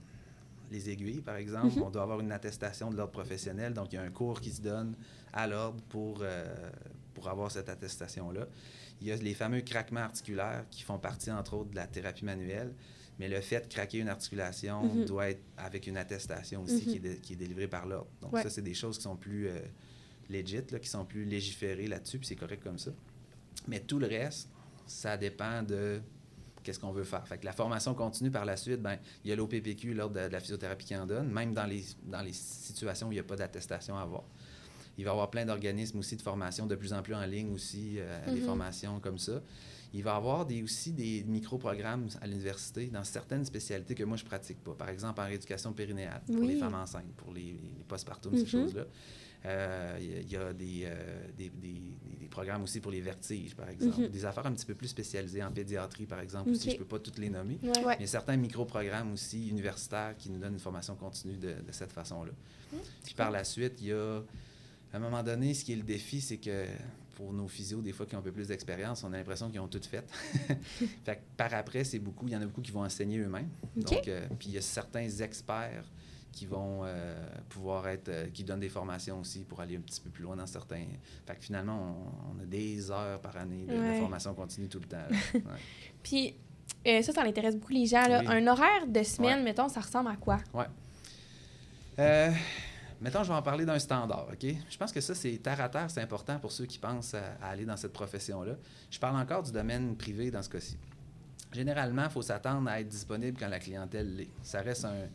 S3: Les aiguilles, par exemple,
S1: Mhm.
S3: on doit avoir une attestation de l'ordre professionnel, donc il y a un cours qui se donne à l'ordre pour, euh, pour avoir cette attestation-là. Il y a les fameux craquements articulaires qui font partie, entre autres, de la thérapie manuelle, mais le fait de craquer une articulation
S1: Mhm.
S3: doit être avec une attestation aussi qui, est
S1: Mhm.
S3: qui est délivrée par l'ordre. Donc
S1: Ouais.
S3: ça, c'est des choses qui sont plus euh, legit, là, qui sont plus légiférées là-dessus, puis c'est correct comme ça. Mais tout le reste, ça dépend de qu'est-ce qu'on veut faire. Fait que la formation continue par la suite, ben, il y a l'OPPQ, l'ordre de, de la physiothérapie qui en donne, même dans les, dans les situations où il n'y a pas d'attestation à avoir. Il va y avoir plein d'organismes aussi de formation de plus en plus en ligne aussi, euh, des
S1: Mhm.
S3: formations comme ça. Il va y avoir des, aussi des micro-programmes à l'université dans certaines spécialités que moi, je ne pratique pas. Par exemple, en rééducation périnéale, pour les femmes enceintes, pour les, les postpartum, ces
S1: Mhm.
S3: choses-là. Euh, Il y a- il y a des, euh, des, des- des programmes aussi pour les vertiges, par exemple.
S1: Mhm.
S3: Des affaires un petit peu plus spécialisées en pédiatrie, par exemple, aussi.
S1: Ok.
S3: Je ne peux pas toutes les nommer.
S2: Ouais.
S1: Ouais.
S3: Il y a certains micro-programmes aussi universitaires qui nous donnent une formation continue de, de cette façon-là. Puis par la suite, il y a, à un moment donné, ce qui est le défi, c'est que pour nos physios, des fois qui ont un peu plus d'expérience, on a l'impression qu'ils ont tout fait. *laughs* fait que par après, c'est beaucoup, il y en a beaucoup qui vont enseigner eux-mêmes. Donc, euh, puis il y a certains experts qui vont euh, pouvoir être, euh, qui donnent des formations aussi pour aller un petit peu plus loin dans certains. Fait que finalement, on, on a des heures par année de, formation continue tout le temps. *laughs* Ouais.
S2: Puis, euh, ça, ça intéresse beaucoup les gens. Là.
S3: Oui.
S2: Un horaire de semaine,
S3: Ouais.
S2: mettons, ça ressemble à quoi?
S3: Euh, mettons, je vais en parler d'un standard, OK? Je pense que ça, c'est terre à terre, c'est important pour ceux qui pensent à, à aller dans cette profession-là. Je parle encore du domaine privé dans ce cas-ci. Généralement, il faut s'attendre à être disponible quand la clientèle l'est. Ça reste un,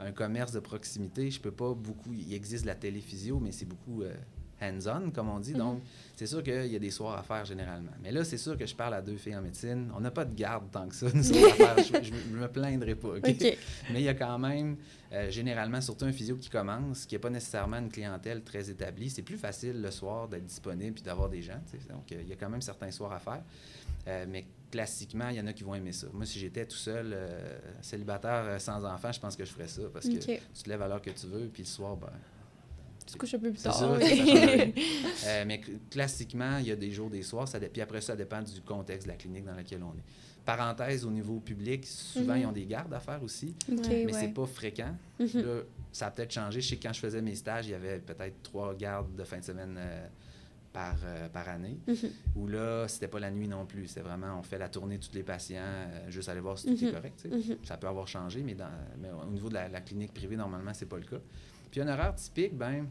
S3: un commerce de proximité. Je peux pas beaucoup... Il existe la téléphysio, mais c'est beaucoup euh, hands-on, comme on dit.
S2: Mhm.
S3: Donc, c'est sûr qu'il y a des soirs à faire généralement. Mais là, c'est sûr que je parle à deux filles en médecine. On n'a pas de garde tant que ça, nous à faire. Je, je, me plaindrai pas. Mais il y a quand même, euh, généralement, surtout un physio qui commence, qui n'est pas nécessairement une clientèle très établie. C'est plus facile le soir d'être disponible puis d'avoir des gens. Donc, euh, il y a quand même certains soirs à faire. Mais classiquement, il y en a qui vont aimer ça. Moi, si j'étais tout seul, euh, célibataire, euh, sans enfant, je pense que je ferais ça parce que tu te lèves à l'heure que tu veux, puis le soir, ben,
S1: Tu te couches un peu plus tard.
S3: ça,
S1: mais-
S3: ça. Euh, mais cl- classiquement, il y a des jours, des soirs. Ça puis après, ça dépend du contexte de la clinique dans laquelle on est. Parenthèse, au niveau public, souvent,
S1: Mhm.
S3: ils ont des gardes à faire aussi, mais
S1: ouais.
S3: c'est pas fréquent.
S1: Mhm.
S3: Là, ça a peut-être changé. Je sais que quand je faisais mes stages, il y avait peut-être trois gardes de fin de semaine euh, par, euh, par année.
S1: Mhm.
S3: Où là, c'était pas la nuit non plus. C'est vraiment, on fait la tournée de tous les patients, euh, juste aller voir si tout est
S1: Mhm.
S3: correct. tu sais.
S1: Mhm.
S3: Ça peut avoir changé, mais, dans, mais au niveau de la, la clinique privée, normalement, c'est pas le cas. Puis un horaire typique, ben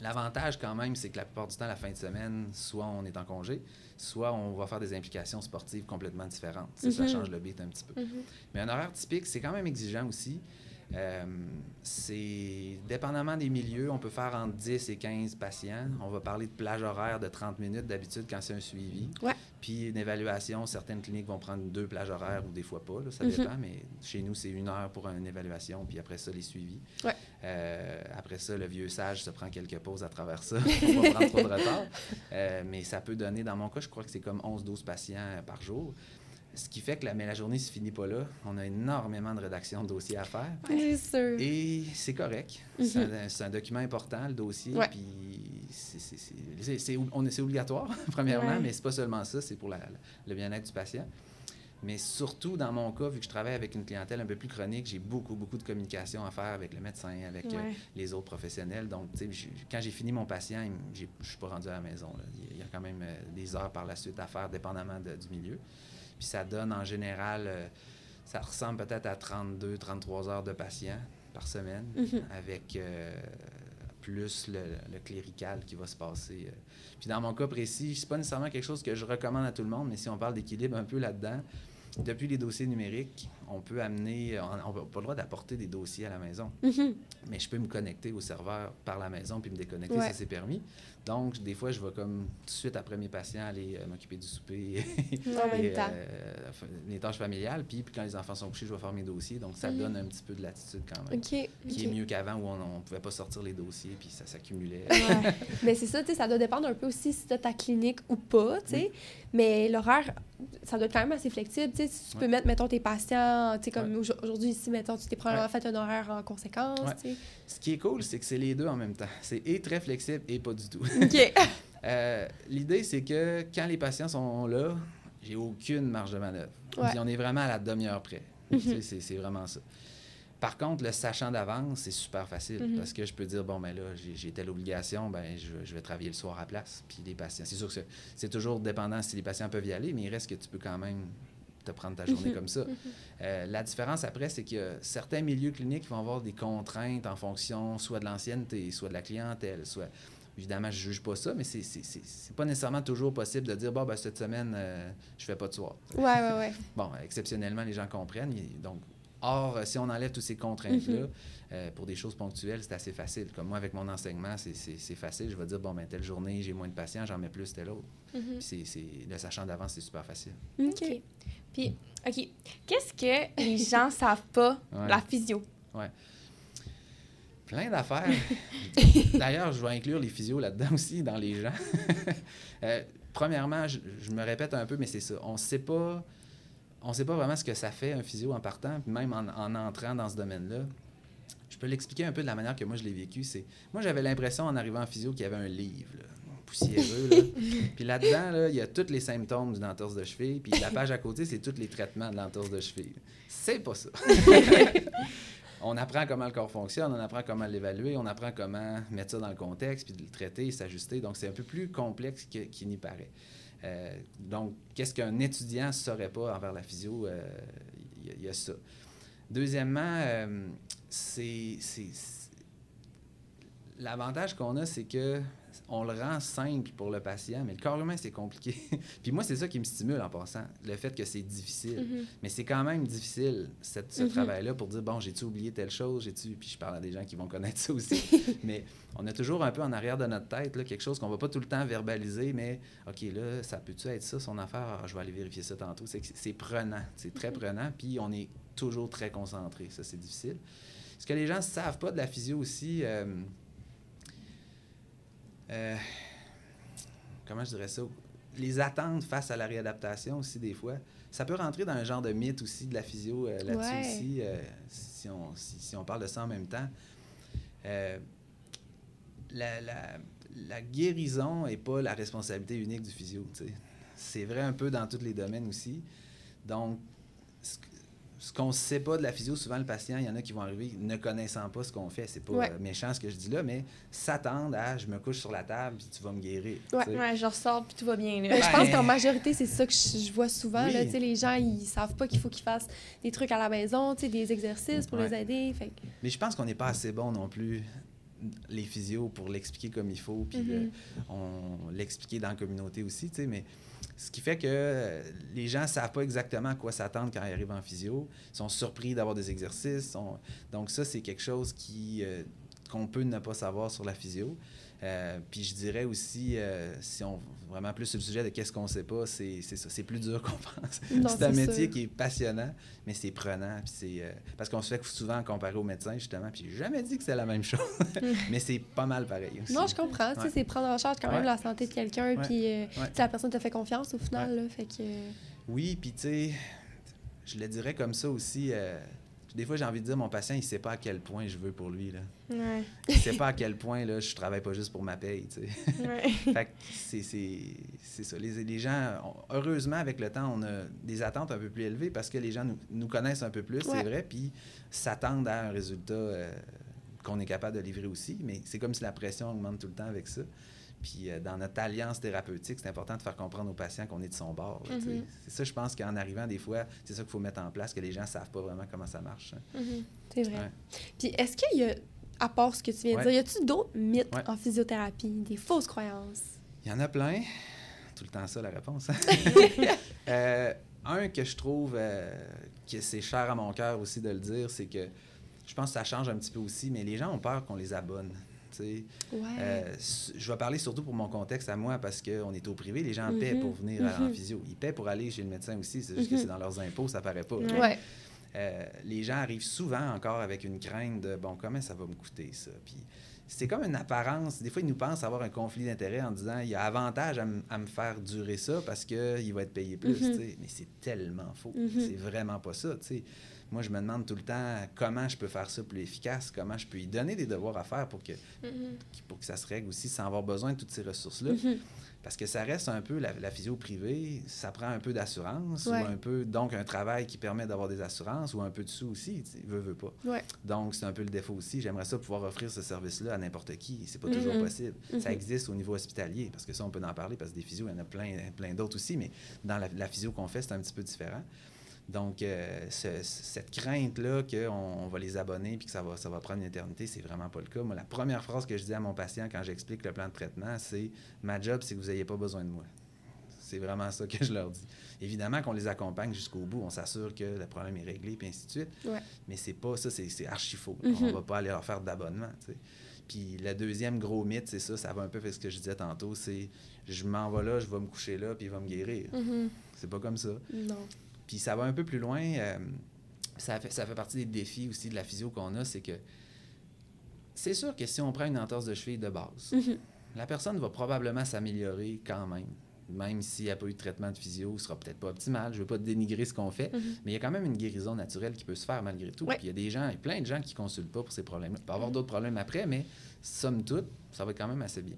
S3: l'avantage quand même, c'est que la plupart du temps, la fin de semaine, soit on est en congé, soit on va faire des implications sportives complètement différentes. Ça
S1: Mhm.
S3: change le beat un petit peu. Mais un horaire typique, c'est quand même exigeant aussi. Euh, c'est dépendamment des milieux, on peut faire entre 10 et 15 patients. On va parler de plage horaire de 30 minutes d'habitude quand c'est un suivi.
S1: Ouais.
S3: Puis une évaluation, certaines cliniques vont prendre deux plages horaires ou des fois pas, là, ça
S1: Mhm.
S3: dépend, mais chez nous, c'est une heure pour une évaluation, puis après ça, les suivis.
S1: Ouais.
S3: Euh, après ça, le vieux sage se prend quelques pauses à travers ça *laughs* pour pas prendre trop de retard. Euh, mais ça peut donner, dans mon cas, je crois que c'est comme 11-12 patients par jour. Ce qui fait que la, mais la journée ne se finit pas là. On a énormément de rédaction de dossiers à faire.
S1: Sûr.
S3: Et c'est correct.
S1: Mhm.
S3: C'est un, document important, le dossier.
S1: Ouais.
S3: Puis c'est- c'est- c'est- c'est- c'est on est- c'est obligatoire, *laughs* premièrement,
S2: Ouais.
S3: mais c'est pas seulement ça, c'est pour la- la- le bien-être du patient. Mais surtout, dans mon cas, vu que je travaille avec une clientèle un peu plus chronique, j'ai beaucoup, beaucoup de communication à faire avec le médecin, avec euh, les autres professionnels. Donc, tu sais, j'ai- quand j'ai fini mon patient, je suis pas rendu à la maison. là. Il y a quand même euh, des heures par la suite à faire, dépendamment de- du milieu. Puis ça donne en général, euh, ça ressemble peut-être à 32, 33 heures de patient par semaine,
S1: Mhm.
S3: avec euh, plus le, le clérical qui va se passer. euh. Puis dans mon cas précis, c'est pas nécessairement quelque chose que je recommande à tout le monde, mais si on parle d'équilibre un peu là-dedans, depuis les dossiers numériques, on peut amener, on n'a pas le droit d'apporter des dossiers à la maison,
S1: Mhm.
S3: mais je peux me connecter au serveur par la maison puis me déconnecter,
S1: Ouais.
S3: ça c'est permis. Donc, des fois, je vais comme tout de suite après mes patients aller euh, m'occuper du souper *laughs*
S1: En même
S3: et,
S1: temps.
S3: euh, les tâches familiales. Puis, puis quand les enfants sont couchés, je vais faire mes dossiers. Donc, ça
S1: Mhm.
S3: donne un petit peu de latitude quand même. Qui est mieux qu'avant où on ne pouvait pas sortir les dossiers puis ça s'accumulait.
S1: Ouais. Mais c'est ça, tu sais, ça doit dépendre un peu aussi si tu as ta clinique ou pas, tu sais. Mais l'horaire, ça doit être quand même assez flexible, tu sais. Si tu peux mettre, mettons, tes patients, tu sais, comme aujourd- aujourd'hui ici, mettons, tu t'es probablement
S3: Ouais.
S1: fait un horaire en conséquence,
S3: Ouais. Ce qui est cool, c'est que c'est les deux en même temps. C'est et très flexible et pas du tout. *laughs*
S1: OK. *laughs*
S3: Euh, L'idée, c'est que quand les patients sont là, j'ai aucune marge de manœuvre. On est vraiment à la demi-heure près. Sais, c'est- vraiment ça. Par contre, le sachant d'avance, c'est super facile
S1: Mhm.
S3: parce que je peux dire, bon, ben là, j'ai- telle obligation, ben je, je vais travailler le soir à place. Puis les patients, c'est sûr que c'est toujours dépendant si les patients peuvent y aller, mais il reste que tu peux quand même te prendre ta journée
S1: Mhm.
S3: comme ça. Euh, la différence après, c'est que certains milieux cliniques vont avoir des contraintes en fonction soit de l'ancienneté, soit de la clientèle, soit. Évidemment, je ne juge pas ça, mais c'est- c'est pas nécessairement toujours possible de dire bon, ben, cette semaine, euh, je fais pas de soir.
S1: Ouais, ouais, ouais.
S3: Bon, exceptionnellement, les gens comprennent. donc, Or, euh, si on enlève toutes ces contraintes-là, euh, pour des choses ponctuelles, c'est assez facile. Comme moi, avec mon enseignement, c'est- facile. Je vais dire, bon, ben, telle journée, j'ai moins de patients, j'en mets plus, telle autre.
S2: Mhm.
S3: Puis c'est- le sachant d'avance, c'est super facile.
S1: OK.
S2: Puis, OK. Qu'est-ce que les gens *laughs* savent pas,
S3: Ouais.
S2: la physio?
S3: Plein d'affaires. *laughs* D'ailleurs, je vais inclure les physios là-dedans aussi, dans les gens. *laughs* Euh, premièrement, je, je me répète un peu, mais c'est ça. On ne sait pas. On sait pas vraiment ce que ça fait un physio en partant, puis même en, en entrant dans ce domaine-là. Je peux l'expliquer un peu de la manière que moi je l'ai vécu. C'est moi j'avais l'impression en arrivant en physio qu'il y avait un livre là, poussiéreux là. *laughs* puis là-dedans là, il y a tous les symptômes d'une entorse de cheville, puis la page à côté c'est tous les traitements de l'entorse de cheville. C'est pas ça. *laughs* on apprend comment le corps fonctionne, on apprend comment l'évaluer, on apprend comment mettre ça dans le contexte, puis de le traiter, s'ajuster. Donc, c'est un peu plus complexe qu'il n'y paraît. Euh, donc, qu'est-ce qu'un étudiant ne saurait pas envers la physio? euh, Il il y, a ça. Deuxièmement, euh, c'est- L'avantage qu'on a, c'est que on le rend simple pour le patient, mais le corps humain, c'est compliqué. *laughs* Puis moi, c'est ça qui me stimule en passant, le fait que c'est difficile.
S2: Mhm.
S3: Mais c'est quand même difficile, cette- ce
S2: Mhm.
S3: travail-là, pour dire, bon, j'ai-tu oublié telle chose, j'ai-tu... Puis je parle à des gens qui vont connaître ça aussi. *laughs* mais on a toujours un peu en arrière de notre tête là, quelque chose qu'on va pas tout le temps verbaliser, mais OK, là, ça peut-tu être ça, son affaire? Ah, je vais aller vérifier ça tantôt. C'est, prenant, c'est très prenant, puis on est toujours très concentré. Ça, c'est difficile. Ce que les gens ne savent pas de la physio aussi... euh, euh, comment je dirais ça? Les attentes face à la réadaptation aussi, des fois. Ça peut rentrer dans un genre de mythe aussi de la physio euh, là-dessus
S1: Ouais.
S3: aussi, euh, si, on, si, si on parle de ça en même temps. La, la- la guérison n'est pas la responsabilité unique du physio. C'est vrai un peu dans tous les domaines aussi. Donc, ce, qu'on ne sait pas de la physio, souvent le patient, il y en a qui vont arriver ne connaissant pas ce qu'on fait. C'est pas
S1: Ouais.
S3: euh, méchant ce que je dis là, mais s'attendent à je me couche sur la table puis tu vas me guérir.
S1: Ouais.
S2: Ouais, je ressors puis tout va bien.
S1: Je pense
S3: Ben-
S1: qu'en majorité, c'est ça que je, je vois souvent.
S3: Oui.
S1: Là, Tu sais, les gens, ils savent pas qu'il faut qu'ils fassent des trucs à la maison, tu sais, des exercices pour
S3: Ouais.
S1: les aider. Fait
S3: Mais je pense qu'on n'est pas assez bon non plus, les physios, pour l'expliquer comme il faut, puis le-
S1: Mhm.
S3: on l'expliquer dans la communauté aussi, tu sais, mais ce qui fait que les gens ne savent pas exactement à quoi s'attendre quand ils arrivent en physio, ils sont surpris d'avoir des exercices, donc ça, c'est quelque chose euh, qu'on peut ne pas savoir sur la physio. Euh, puis je dirais aussi, euh, si on vraiment plus sur le sujet de qu'est-ce qu'on sait pas, c'est c'est ça, c'est plus dur *laughs* qu'on pense. C'est un métier
S1: sûr.
S3: qui est passionnant, mais c'est prenant. Puis c'est, euh, parce qu'on se fait souvent comparer aux médecins, justement. Puis j'ai jamais dit que c'est la même chose. *laughs* *laughs* mais c'est pas mal pareil aussi.
S1: Non, je comprends.
S3: Ouais.
S1: C'est prendre en charge quand même la santé de quelqu'un. Puis la personne te fait confiance au final. Là, fait que...
S3: Oui, puis tu sais, je le dirais comme ça aussi. Des fois, j'ai envie de dire, mon patient, il sait pas à quel point je veux pour lui. Là.
S2: Ouais.
S3: Il sait pas à quel point là, je travaille pas juste pour ma paye. tu sais.
S2: Ouais. *laughs*
S3: c'est, c'est, c'est ça. Les, les gens, on- heureusement, avec le temps, on a des attentes un peu plus élevées parce que les gens nous, nous connaissent un peu plus,
S1: Ouais.
S3: c'est vrai, puis s'attendent à un résultat euh, qu'on est capable de livrer aussi. Mais c'est comme si la pression augmente tout le temps avec ça. Puis euh, dans notre alliance thérapeutique, c'est important de faire comprendre aux patients qu'on est de son bord.
S1: Mhm.
S3: C'est ça, je pense qu'en arrivant, des fois, c'est ça qu'il faut mettre en place, que les gens ne savent pas vraiment comment ça marche. hein.
S2: Mhm.
S1: C'est vrai.
S3: Ouais.
S1: Puis est-ce qu'il y a, à part ce que tu viens de dire, y a-tu d'autres mythes
S3: Ouais.
S1: en physiothérapie, des fausses croyances?
S3: Il y en a plein. Tout le temps ça, la réponse. hein? *laughs* *laughs* Euh, un que je trouve euh, que c'est cher à mon cœur aussi de le dire, c'est que je pense que ça change un petit peu aussi, mais les gens ont peur qu'on les abonne.
S1: Ouais.
S3: Euh, je vais parler surtout pour mon contexte à moi parce qu'on est au privé, les gens paient
S1: Mhm.
S3: pour venir en
S1: Mhm.
S3: physio. Ils paient pour aller chez le médecin aussi, c'est juste
S1: Mhm.
S3: que c'est dans leurs impôts, ça paraît pas.
S2: Ouais.
S3: Euh, les gens arrivent souvent encore avec une crainte de bon, comment ça va me coûter ça? Puis c'est comme une apparence. Des fois, ils nous pensent avoir un conflit d'intérêt en disant il y a avantage à, me faire durer ça parce qu'il va être payé plus.
S1: Mhm.
S3: Mais c'est tellement faux.
S1: Mhm.
S3: C'est vraiment pas ça. Moi, je me demande tout le temps comment je peux faire ça plus efficace, comment je peux y donner des devoirs à faire pour que,
S2: Mhm.
S3: pour que ça se règle aussi sans avoir besoin de toutes ces ressources-là.
S1: Mhm.
S3: Parce que ça reste un peu, la, la physio privée, ça prend un peu d'assurance,
S1: Ouais.
S3: ou un peu, donc un travail qui permet d'avoir des assurances, ou un peu de sous aussi, tu sais, veut, veut pas.
S1: Ouais.
S3: Donc, c'est un peu le défaut aussi. J'aimerais ça pouvoir offrir ce service-là à n'importe qui. C'est pas toujours
S1: Mhm.
S3: possible. Ça existe au niveau hospitalier, parce que ça, on peut en parler, parce que des physios, il y en a plein, plein d'autres aussi, mais dans la, la physio qu'on fait, c'est un petit peu différent. Donc, euh, ce- cette crainte-là qu'on on va les abonner puis que ça va, ça va prendre une éternité, c'est vraiment pas le cas. Moi, la première phrase que je dis à mon patient quand j'explique le plan de traitement, c'est « Ma job, c'est que vous n'ayez pas besoin de moi. » C'est vraiment ça que je leur dis. Évidemment qu'on les accompagne jusqu'au bout, on s'assure que le problème est réglé, puis ainsi de suite.
S1: Ouais.
S3: Mais c'est pas ça, c'est archi faux.
S1: Mhm.
S3: On va pas aller leur faire d'abonnement. Puis le deuxième gros mythe, c'est ça, ça va un peu avec ce que je disais tantôt, c'est je m'en vais là, je vais me coucher là, puis il va me guérir.
S1: Mhm.
S3: C'est pas comme ça.
S1: Non.
S3: Puis ça va un peu plus loin. euh, ça, fait, ça fait partie des défis aussi de la physio qu'on a, c'est que c'est sûr que si on prend une entorse de cheville de base,
S1: Mhm.
S3: la personne va probablement s'améliorer quand même. Même s'il n'y a pas eu de traitement de physio, ce sera peut-être pas optimal. Je ne veux pas dénigrer ce qu'on fait,
S1: Mhm.
S3: mais il y a quand même une guérison naturelle qui peut se faire malgré tout.
S1: Ouais.
S3: Puis il y a des gens, il y a plein de gens qui ne consultent pas pour ces problèmes-là. Il peut y avoir
S1: Mhm.
S3: d'autres problèmes après, mais somme toute, ça va être quand même assez bien.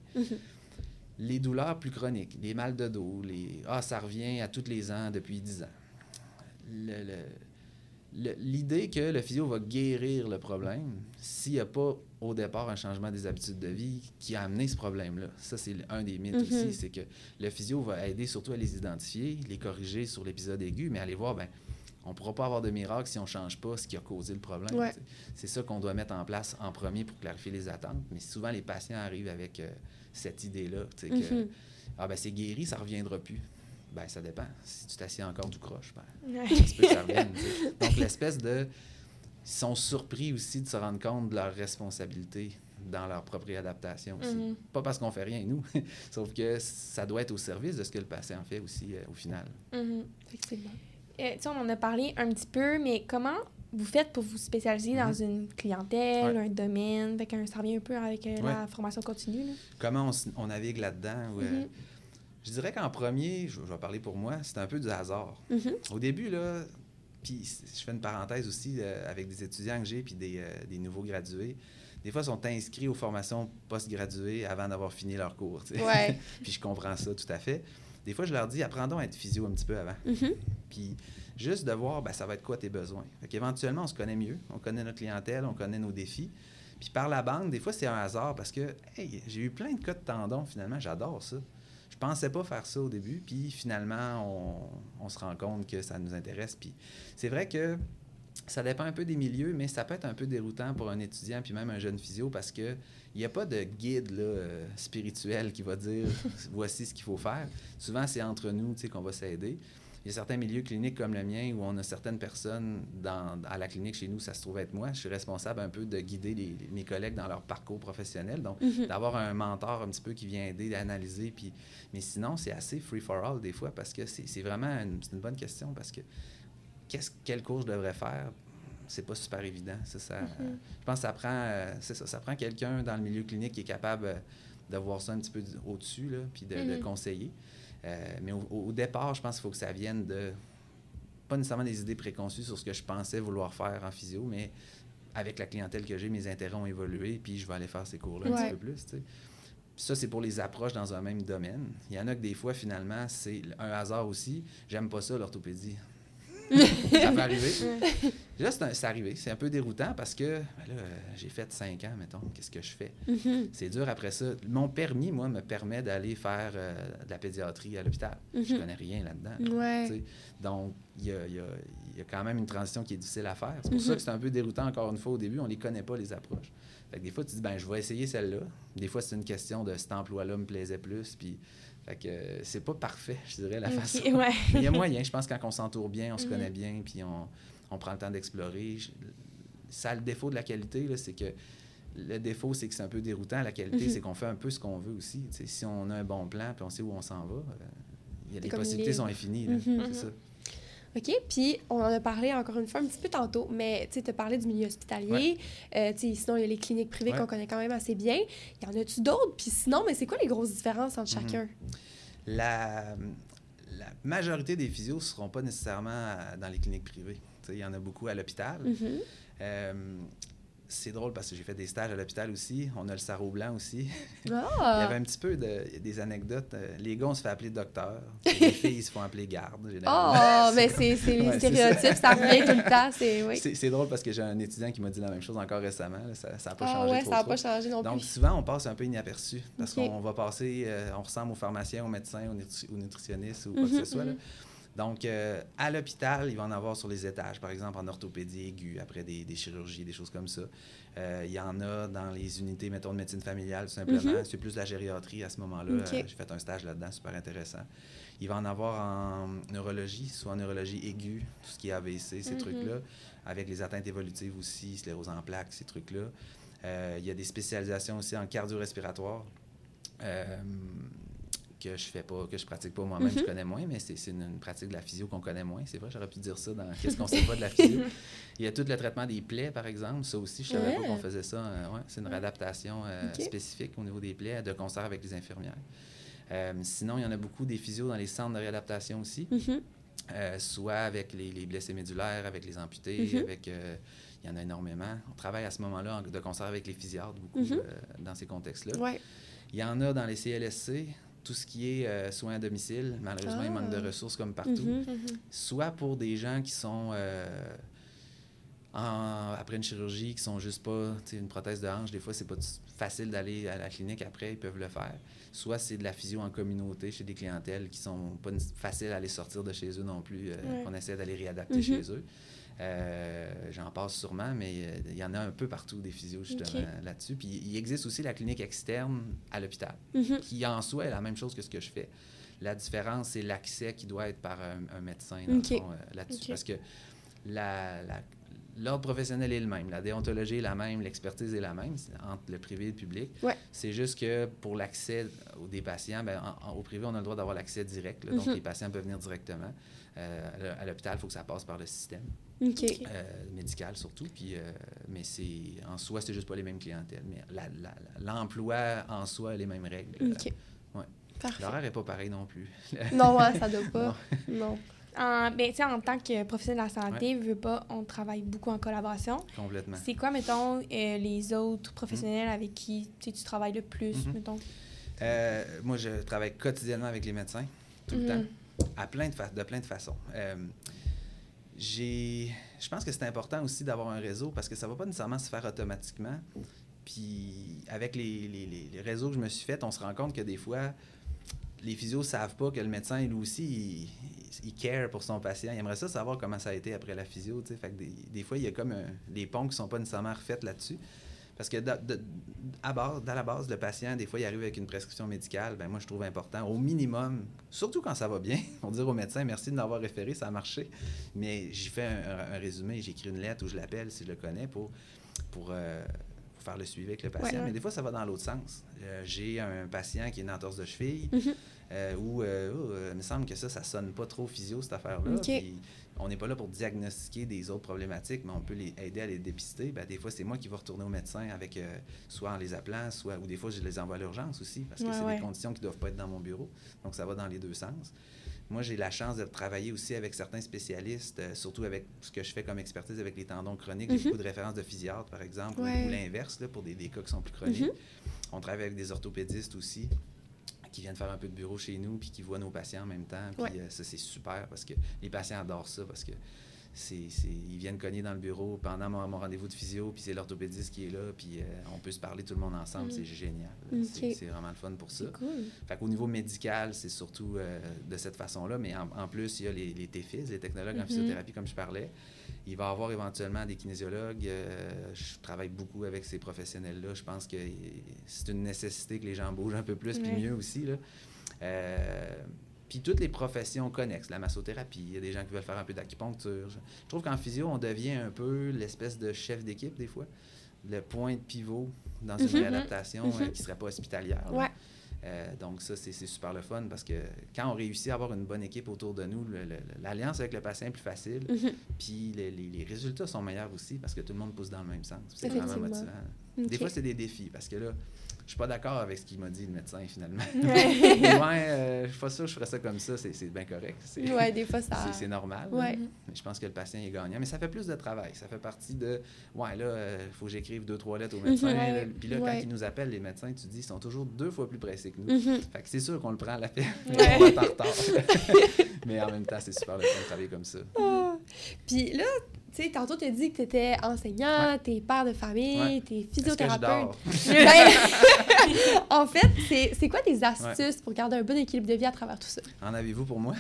S3: Les douleurs plus chroniques, les mal de dos, les Ah, ça revient à tous les ans depuis 10 ans. L'idée que le physio va guérir le problème s'il n'y a pas au départ un changement des habitudes de vie qui a amené ce problème-là. Ça, c'est un des mythes
S1: Mhm.
S3: aussi, c'est que le physio va aider surtout à les identifier, les corriger sur l'épisode aigu, mais aller voir, ben, on ne pourra pas avoir de miracle si on ne change pas ce qui a causé le problème.
S1: Ouais.
S3: C'est ça qu'on doit mettre en place en premier pour clarifier les attentes. Mais souvent, les patients arrivent avec euh, cette idée-là, sais, que
S1: Mhm.
S3: ah, ben, c'est guéri, ça ne reviendra plus. Ben, ça dépend. Si tu t'assieds encore tout croche, ben,
S2: Ouais.
S3: que ça revienne. tu. Donc, l'espèce de. Ils sont surpris aussi de se rendre compte de leur responsabilité dans leur propre réadaptation aussi.
S2: Mhm.
S3: Pas parce qu'on fait rien, nous, *laughs* sauf que ça doit être au service de ce que le patient fait aussi euh, au final.
S2: Mhm.
S1: Effectivement.
S2: Euh, on en a parlé un petit peu, mais comment vous faites pour vous spécialiser dans une clientèle,
S3: Ouais.
S2: un domaine? Fait que ça revient un peu avec euh, la formation continue. Là.
S3: Comment on, navigue là-dedans? ouais. Je dirais qu'en premier, je, je vais parler pour moi, c'est un peu du hasard.
S1: Mhm.
S3: Au début, là, puis je fais une parenthèse aussi euh, avec des étudiants que j'ai puis des, euh, des nouveaux gradués. Des fois, ils sont inscrits aux formations post-graduées avant d'avoir fini leur cours.
S1: Ouais. *laughs*
S3: puis je comprends ça tout à fait. Des fois, je leur dis, apprends donc à être physio un petit peu avant.
S1: Mhm.
S3: Puis juste de voir, ben, ça va être quoi tes besoins? Fait qu'éventuellement, on se connaît mieux, on connaît notre clientèle, on connaît nos défis. Puis par la bande, des fois, c'est un hasard parce que, hey, j'ai eu plein de cas de tendons, finalement, j'adore ça. Je pensais pas faire ça au début, puis finalement, on, se rend compte que ça nous intéresse. Puis c'est vrai que ça dépend un peu des milieux, mais ça peut être un peu déroutant pour un étudiant, puis même un jeune physio, parce que il n'y a pas de guide euh, spirituel qui va dire *laughs* voici ce qu'il faut faire. Souvent, c'est entre nous qu'on va s'aider. Il y a certains milieux cliniques comme le mien où on a certaines personnes dans, à la clinique chez nous, ça se trouve être moi. Je suis responsable un peu de guider les- mes collègues dans leur parcours professionnel. Donc,
S1: Mhm.
S3: d'avoir un mentor un petit peu qui vient aider à analyser. Puis, mais sinon, c'est assez free for all des fois parce que c'est vraiment une, bonne question parce que qu'est-ce, quel cours je devrais faire? C'est pas super évident. Ça, ça-
S1: Mhm.
S3: Je pense que ça prend, euh, ça, ça prend quelqu'un dans le milieu clinique qui est capable euh, de voir ça un petit peu au-dessus, puis de, de
S2: Mhm.
S3: conseiller. Euh, mais au, au départ, je pense qu'il faut que ça vienne de, pas nécessairement des idées préconçues sur ce que je pensais vouloir faire en physio, mais avec la clientèle que j'ai, mes intérêts ont évolué, puis je vais aller faire ces cours-là un petit peu plus. tu sais. Puis ça, c'est pour les approches dans un même domaine. Il y en a que des fois, finalement, c'est un hasard aussi. J'aime pas ça, l'orthopédie. Ça *laughs* peut arriver. Là, c'est arrivé. C'est un peu déroutant parce que ben là, euh, j'ai fait cinq ans, mettons. Qu'est-ce que je fais?
S1: Mhm.
S3: C'est dur après ça. Mon permis, moi, me permet d'aller faire euh, de la pédiatrie à l'hôpital. Je
S1: Mhm.
S3: connais rien là-dedans.
S1: Ouais.
S3: Donc, il y a, il y a- il y a quand même une transition qui est difficile à faire. C'est pour ça
S1: Mhm.
S3: que c'est un peu déroutant, encore une fois, au début. On les connaît pas, les approches. Fait que des fois, tu dis, ben, je vais essayer celle-là. Des fois, c'est une question de cet emploi-là me plaisait plus. Puis, fait que c'est pas parfait, je dirais, la façon. *laughs*
S2: ouais.
S3: Mais il y a moyen. Je pense que quand on s'entoure bien, on se
S2: Mhm.
S3: connaît bien, puis on, on prend le temps d'explorer. Ça a le défaut de la qualité, c'est que le défaut, c'est que c'est un peu déroutant. La qualité,
S1: Mhm.
S3: c'est qu'on fait un peu ce qu'on veut aussi. Si on a un bon plan, puis on sait où on s'en va, euh, y a les possibilités sont infinies.
S1: Mhm.
S3: C'est ça.
S1: OK, puis on en a parlé encore une fois un petit peu tantôt, mais tu as parlé du milieu hospitalier. Euh, sinon, il y a les cliniques privées
S3: Ouais.
S1: qu'on connaît quand même assez bien. Y en a-tu d'autres? Puis sinon, mais c'est quoi les grosses différences entre
S3: Mhm.
S1: chacun?
S3: La, la majorité des physios ne seront pas nécessairement à- dans les cliniques privées. Il y en a beaucoup à l'hôpital.
S1: Mhm.
S3: Euh, c'est drôle parce que j'ai fait des stages à l'hôpital aussi. On a le sarreau blanc aussi. *laughs* Il y
S1: Ah!
S3: avait un petit peu de, des anecdotes. Euh, Les gars, on se fait appeler docteur. Les *laughs* filles, ils se font appeler garde. généralement.
S1: Oh, *laughs* mais c'est les
S3: Ouais,
S1: stéréotypes, ça revient tout le temps. C'est oui.
S3: Drôle parce que j'ai un étudiant qui m'a dit la même chose encore récemment. là. Ça n'a pas
S1: Ah
S3: changé
S1: ouais,
S3: trop,
S1: ça n'a
S3: trop.
S1: pas changé non
S3: Donc,
S1: plus.
S3: souvent, on passe un peu inaperçu parce qu'on va passer, euh, on ressemble aux pharmaciens, aux médecins, aux, nutri- aux nutritionnistes ou quoi que
S1: Mhm,
S3: ce soit. là. Donc, euh, à l'hôpital, il va en avoir sur les étages, par exemple en orthopédie aiguë, après des, des chirurgies, des choses comme ça. Euh, il y en a dans les unités, mettons, de médecine familiale, tout simplement.
S1: Mhm.
S3: C'est plus la gériatrie à ce moment-là. Euh, J'ai fait un stage là-dedans, super intéressant. Il va en avoir en neurologie, soit en neurologie aiguë, tout ce qui est AVC, ces
S2: Mhm.
S3: trucs-là, avec les atteintes évolutives aussi, sclérose en plaques, ces trucs-là. Euh, il y a des spécialisations aussi en cardio-respiratoire. euh, que je fais pas, que je pratique pas moi-même, je
S1: Mhm.
S3: connais moins, mais c'est une, une pratique de la physio qu'on connaît moins. C'est vrai, j'aurais pu dire ça dans Qu'est-ce qu'on sait pas de la physio. *laughs* Il y a tout le traitement des plaies, par exemple. Ça aussi, je savais pas qu'on faisait ça. euh, ouais, c'est une réadaptation euh, spécifique au niveau des plaies, de concert avec les infirmières. Euh, sinon, il y en a beaucoup des physios dans les centres de réadaptation aussi,
S1: Mhm.
S3: soit avec les, les blessés médulaires, avec les amputés,
S1: Mhm.
S3: avec... il y en a énormément. On travaille à ce moment-là en- de concert avec les physiardes beaucoup euh, dans ces contextes-là.
S1: Ouais.
S3: Il y en a dans les CLSC, tout ce qui est euh, soins à domicile. Malheureusement, il manque de
S1: Ah.
S3: ressources comme partout.
S1: Mhm.
S2: Mhm.
S3: Soit pour des gens qui sont euh, en- après une chirurgie, qui sont juste pas, une prothèse de hanche, des fois, c'est pas facile d'aller à la clinique après, ils peuvent le faire. Soit c'est de la physio en communauté chez des clientèles qui sont pas faciles à aller sortir de chez eux non plus, euh,
S2: Ouais.
S3: qu'on essaie d'aller réadapter
S1: Mhm.
S3: chez eux. Euh, J'en passe sûrement, mais euh, il y en a un peu partout des physios justement là-dessus. Puis il existe aussi la clinique externe à l'hôpital
S1: Mhm.
S3: qui en soi est la même chose que ce que je fais. La différence, c'est l'accès qui doit être par un, un médecin euh, là-dessus. Parce que la- la- l'ordre professionnel est le même, la déontologie est la même, l'expertise est la même entre le privé et le public.
S1: Ouais.
S3: C'est juste que pour l'accès aux des patients, ben, en- en- au privé, on a le droit d'avoir l'accès direct. là. donc,
S1: Mhm.
S3: les patients peuvent venir directement. Euh, à l'hôpital, il faut que ça passe par le système
S1: OK.
S3: euh, médical surtout. Puis, euh, mais c'est en soi, c'est juste pas les mêmes clientèles. Mais l'emploi en soi a les mêmes règles.
S1: OK.
S3: Ouais.
S1: Parfait.
S3: L'horaire n'est pas pareil non plus. *laughs*
S1: Non, ouais, ça doit pas. non.
S2: En, ben, en tant que professionnel de la santé, veux pas, on travaille beaucoup en collaboration.
S3: Complètement.
S2: C'est quoi, mettons, euh, les autres professionnels avec qui tu travailles le plus,
S3: Mhm.
S2: mettons?
S3: Euh, moi, je travaille quotidiennement avec les médecins, tout le
S2: Mhm.
S3: temps, à plein de, de plein de façons. Euh, j'ai, je pense que c'est important aussi d'avoir un réseau parce que ça va pas nécessairement se faire automatiquement. Puis avec les, les- les- réseaux que je me suis fait, on se rend compte que des fois, les physios savent pas que le médecin, lui aussi, il, care pour son patient. Il aimerait ça savoir comment ça a été après la physio. des, des fois, il y a comme des ponts qui sont pas nécessairement refaits là-dessus. Parce que de- à base, dans la base, le patient, des fois, il arrive avec une prescription médicale. Ben moi, je trouve important, au minimum, surtout quand ça va bien, *laughs* on dire au médecin merci de m'avoir référé, ça a marché. Mais j'y fais un, un- un résumé, j'écris une lettre ou je l'appelle si je le connais pour, pour, euh, pour faire le suivi avec le patient.
S2: Ouais.
S3: Mais des fois, ça va dans l'autre sens. Euh, J'ai un patient qui a une entorse de cheville
S1: Mhm.
S3: euh, où euh, oh, il me semble que ça, ça sonne pas trop physio, cette affaire-là. On n'est pas là pour diagnostiquer des autres problématiques, mais on peut les aider à les dépister. Ben, des fois, c'est moi qui vais retourner au médecin avec, euh, soit en les appelant, soit, ou des fois, je les envoie à l'urgence aussi, parce que
S2: Ouais,
S3: c'est
S2: ouais.
S3: des conditions qui ne doivent pas être dans mon bureau. Donc, ça va dans les deux sens. Moi, j'ai la chance de travailler aussi avec certains spécialistes, euh, surtout avec ce que je fais comme expertise avec les tendons chroniques. J'ai
S1: Mhm.
S3: beaucoup de références de physiatre, par exemple, ou-
S1: Ouais.
S3: ou l'inverse, pour des, des cas qui sont plus chroniques.
S1: Mhm.
S3: On travaille avec des orthopédistes aussi qui viennent faire un peu de bureau chez nous puis qui voient nos patients en même temps. Puis
S1: Ouais.
S3: euh, ça, c'est super parce que les patients adorent ça parce que c'est, c'est- ils viennent cogner dans le bureau pendant mon, mon rendez-vous de physio, puis c'est l'orthopédiste qui est là, puis euh, on peut se parler tout le monde ensemble.
S2: Mm.
S3: C'est génial. C'est, vraiment le fun pour ça.
S1: Cool.
S3: Fait qu'au niveau médical, c'est surtout euh, de cette façon-là, mais en, en plus, il y a les, les TFIS, les technologues en
S2: Mhm.
S3: physiothérapie, comme je parlais. Il va y avoir éventuellement des kinésiologues. euh, je travaille beaucoup avec ces professionnels-là. Je pense que c'est une nécessité que les gens bougent un peu plus, puis mieux aussi. Là. Puis toutes les professions connexes, la massothérapie, il y a des gens qui veulent faire un peu d'acupuncture. Je trouve qu'en physio, on devient un peu l'espèce de chef d'équipe des fois, le point de pivot dans une
S1: Mhm.
S3: réadaptation euh, qui ne serait pas hospitalière.
S1: Ouais.
S3: Euh, donc ça, c'est super le fun parce que quand on réussit à avoir une bonne équipe autour de nous, l'alliance avec le patient est plus facile,
S1: Mhm.
S3: puis les, les- les résultats sont meilleurs aussi parce que tout le monde pousse dans le même sens. C'est vraiment motivant. Des fois, c'est des défis parce que là, je suis pas d'accord avec ce qu'il m'a dit le médecin finalement. *laughs*
S2: Ouais.
S3: ouais, euh, je suis pas sûr que je ferais ça comme ça, c'est c'est bien correct.
S1: Ouais, des fois, ça. *laughs*
S3: c'est- c'est normal.
S1: Ouais.
S3: Mais je pense que le patient est gagnant. Mais ça fait plus de travail. Ça fait partie de. Ouais, là, il faut que j'écrive deux, trois lettres au médecin.
S1: Mhm, ouais.
S3: Puis là, quand
S1: Ouais.
S3: ils nous appellent, les médecins, tu dis, ils sont toujours deux fois plus pressés que nous.
S1: Mhm.
S3: Fait que c'est sûr qu'on le prend à la peine.
S2: Ouais.
S3: on va être en retard. Mais en même temps, c'est super le fun de travailler comme ça.
S1: Puis là, tu sais, tantôt, tu as dit que tu étais enseignant,
S3: Ouais.
S1: t'es père de famille,
S3: que je
S1: physiothérapeute. *laughs* *laughs* Ben, *laughs* en fait, c'est- quoi tes astuces pour garder un bon équilibre de vie à travers tout ça?
S3: En avez-vous pour moi?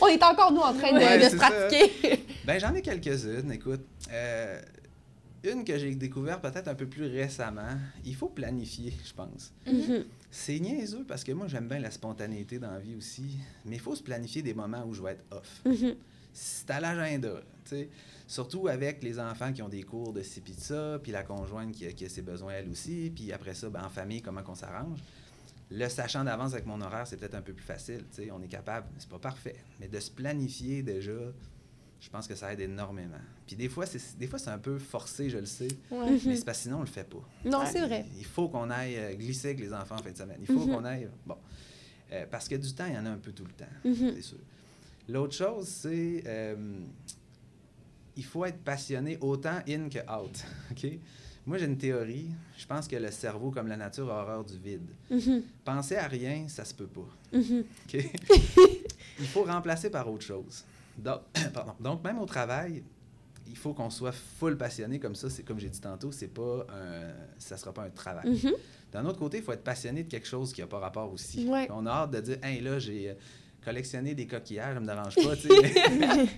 S1: On est encore, nous, en train de, se pratiquer.
S3: Ben, j'en ai quelques-unes. Écoute, euh, une que j'ai découvert peut-être un peu plus récemment, il faut planifier, je pense.
S1: Mhm.
S3: C'est niaiseux parce que moi, j'aime bien la spontanéité dans la vie aussi, mais il faut se planifier des moments où je vais être off.
S1: Mhm.
S3: C'est à l'agenda, tu sais. Surtout avec les enfants qui ont des cours de ci puis de ça, puis la conjointe qui a, qui a ses besoins elle aussi, puis après ça, ben, en famille, comment qu'on s'arrange. Le sachant d'avance avec mon horaire, c'est peut-être un peu plus facile, tu sais. On est capable, c'est pas parfait, mais de se planifier déjà, je pense que ça aide énormément. Puis des fois, c'est des fois c'est un peu forcé, je le sais,
S2: Ouais.
S1: Mhm.
S3: mais c'est parce que sinon on le fait pas.
S1: Non,
S2: Ouais.
S1: c'est vrai.
S3: Il faut qu'on aille euh, glisser avec les enfants en fin de semaine. Il faut
S1: Mhm.
S3: qu'on aille. Bon. Euh, parce que du temps, il y en a un peu tout le temps,
S1: Mhm.
S3: c'est sûr. L'autre chose, c'est. euh, il faut être passionné autant in que out. *laughs* Moi, j'ai une théorie. Je pense que le cerveau, comme la nature, a horreur du vide.
S1: Mhm.
S3: Penser à rien, ça se peut pas.
S1: Mhm.
S3: OK? *laughs* il faut remplacer par autre chose. Donc, *coughs* pardon. Donc, même au travail, il faut qu'on soit full passionné comme ça. C'est comme j'ai dit tantôt, c'est pas un, ça sera pas un travail.
S1: Mhm.
S3: D'un autre côté, il faut être passionné de quelque chose qui n'a pas rapport aussi.
S1: Ouais.
S3: On a hâte de dire, hey, là, j'ai collectionné des coquillages, ça me dérange pas.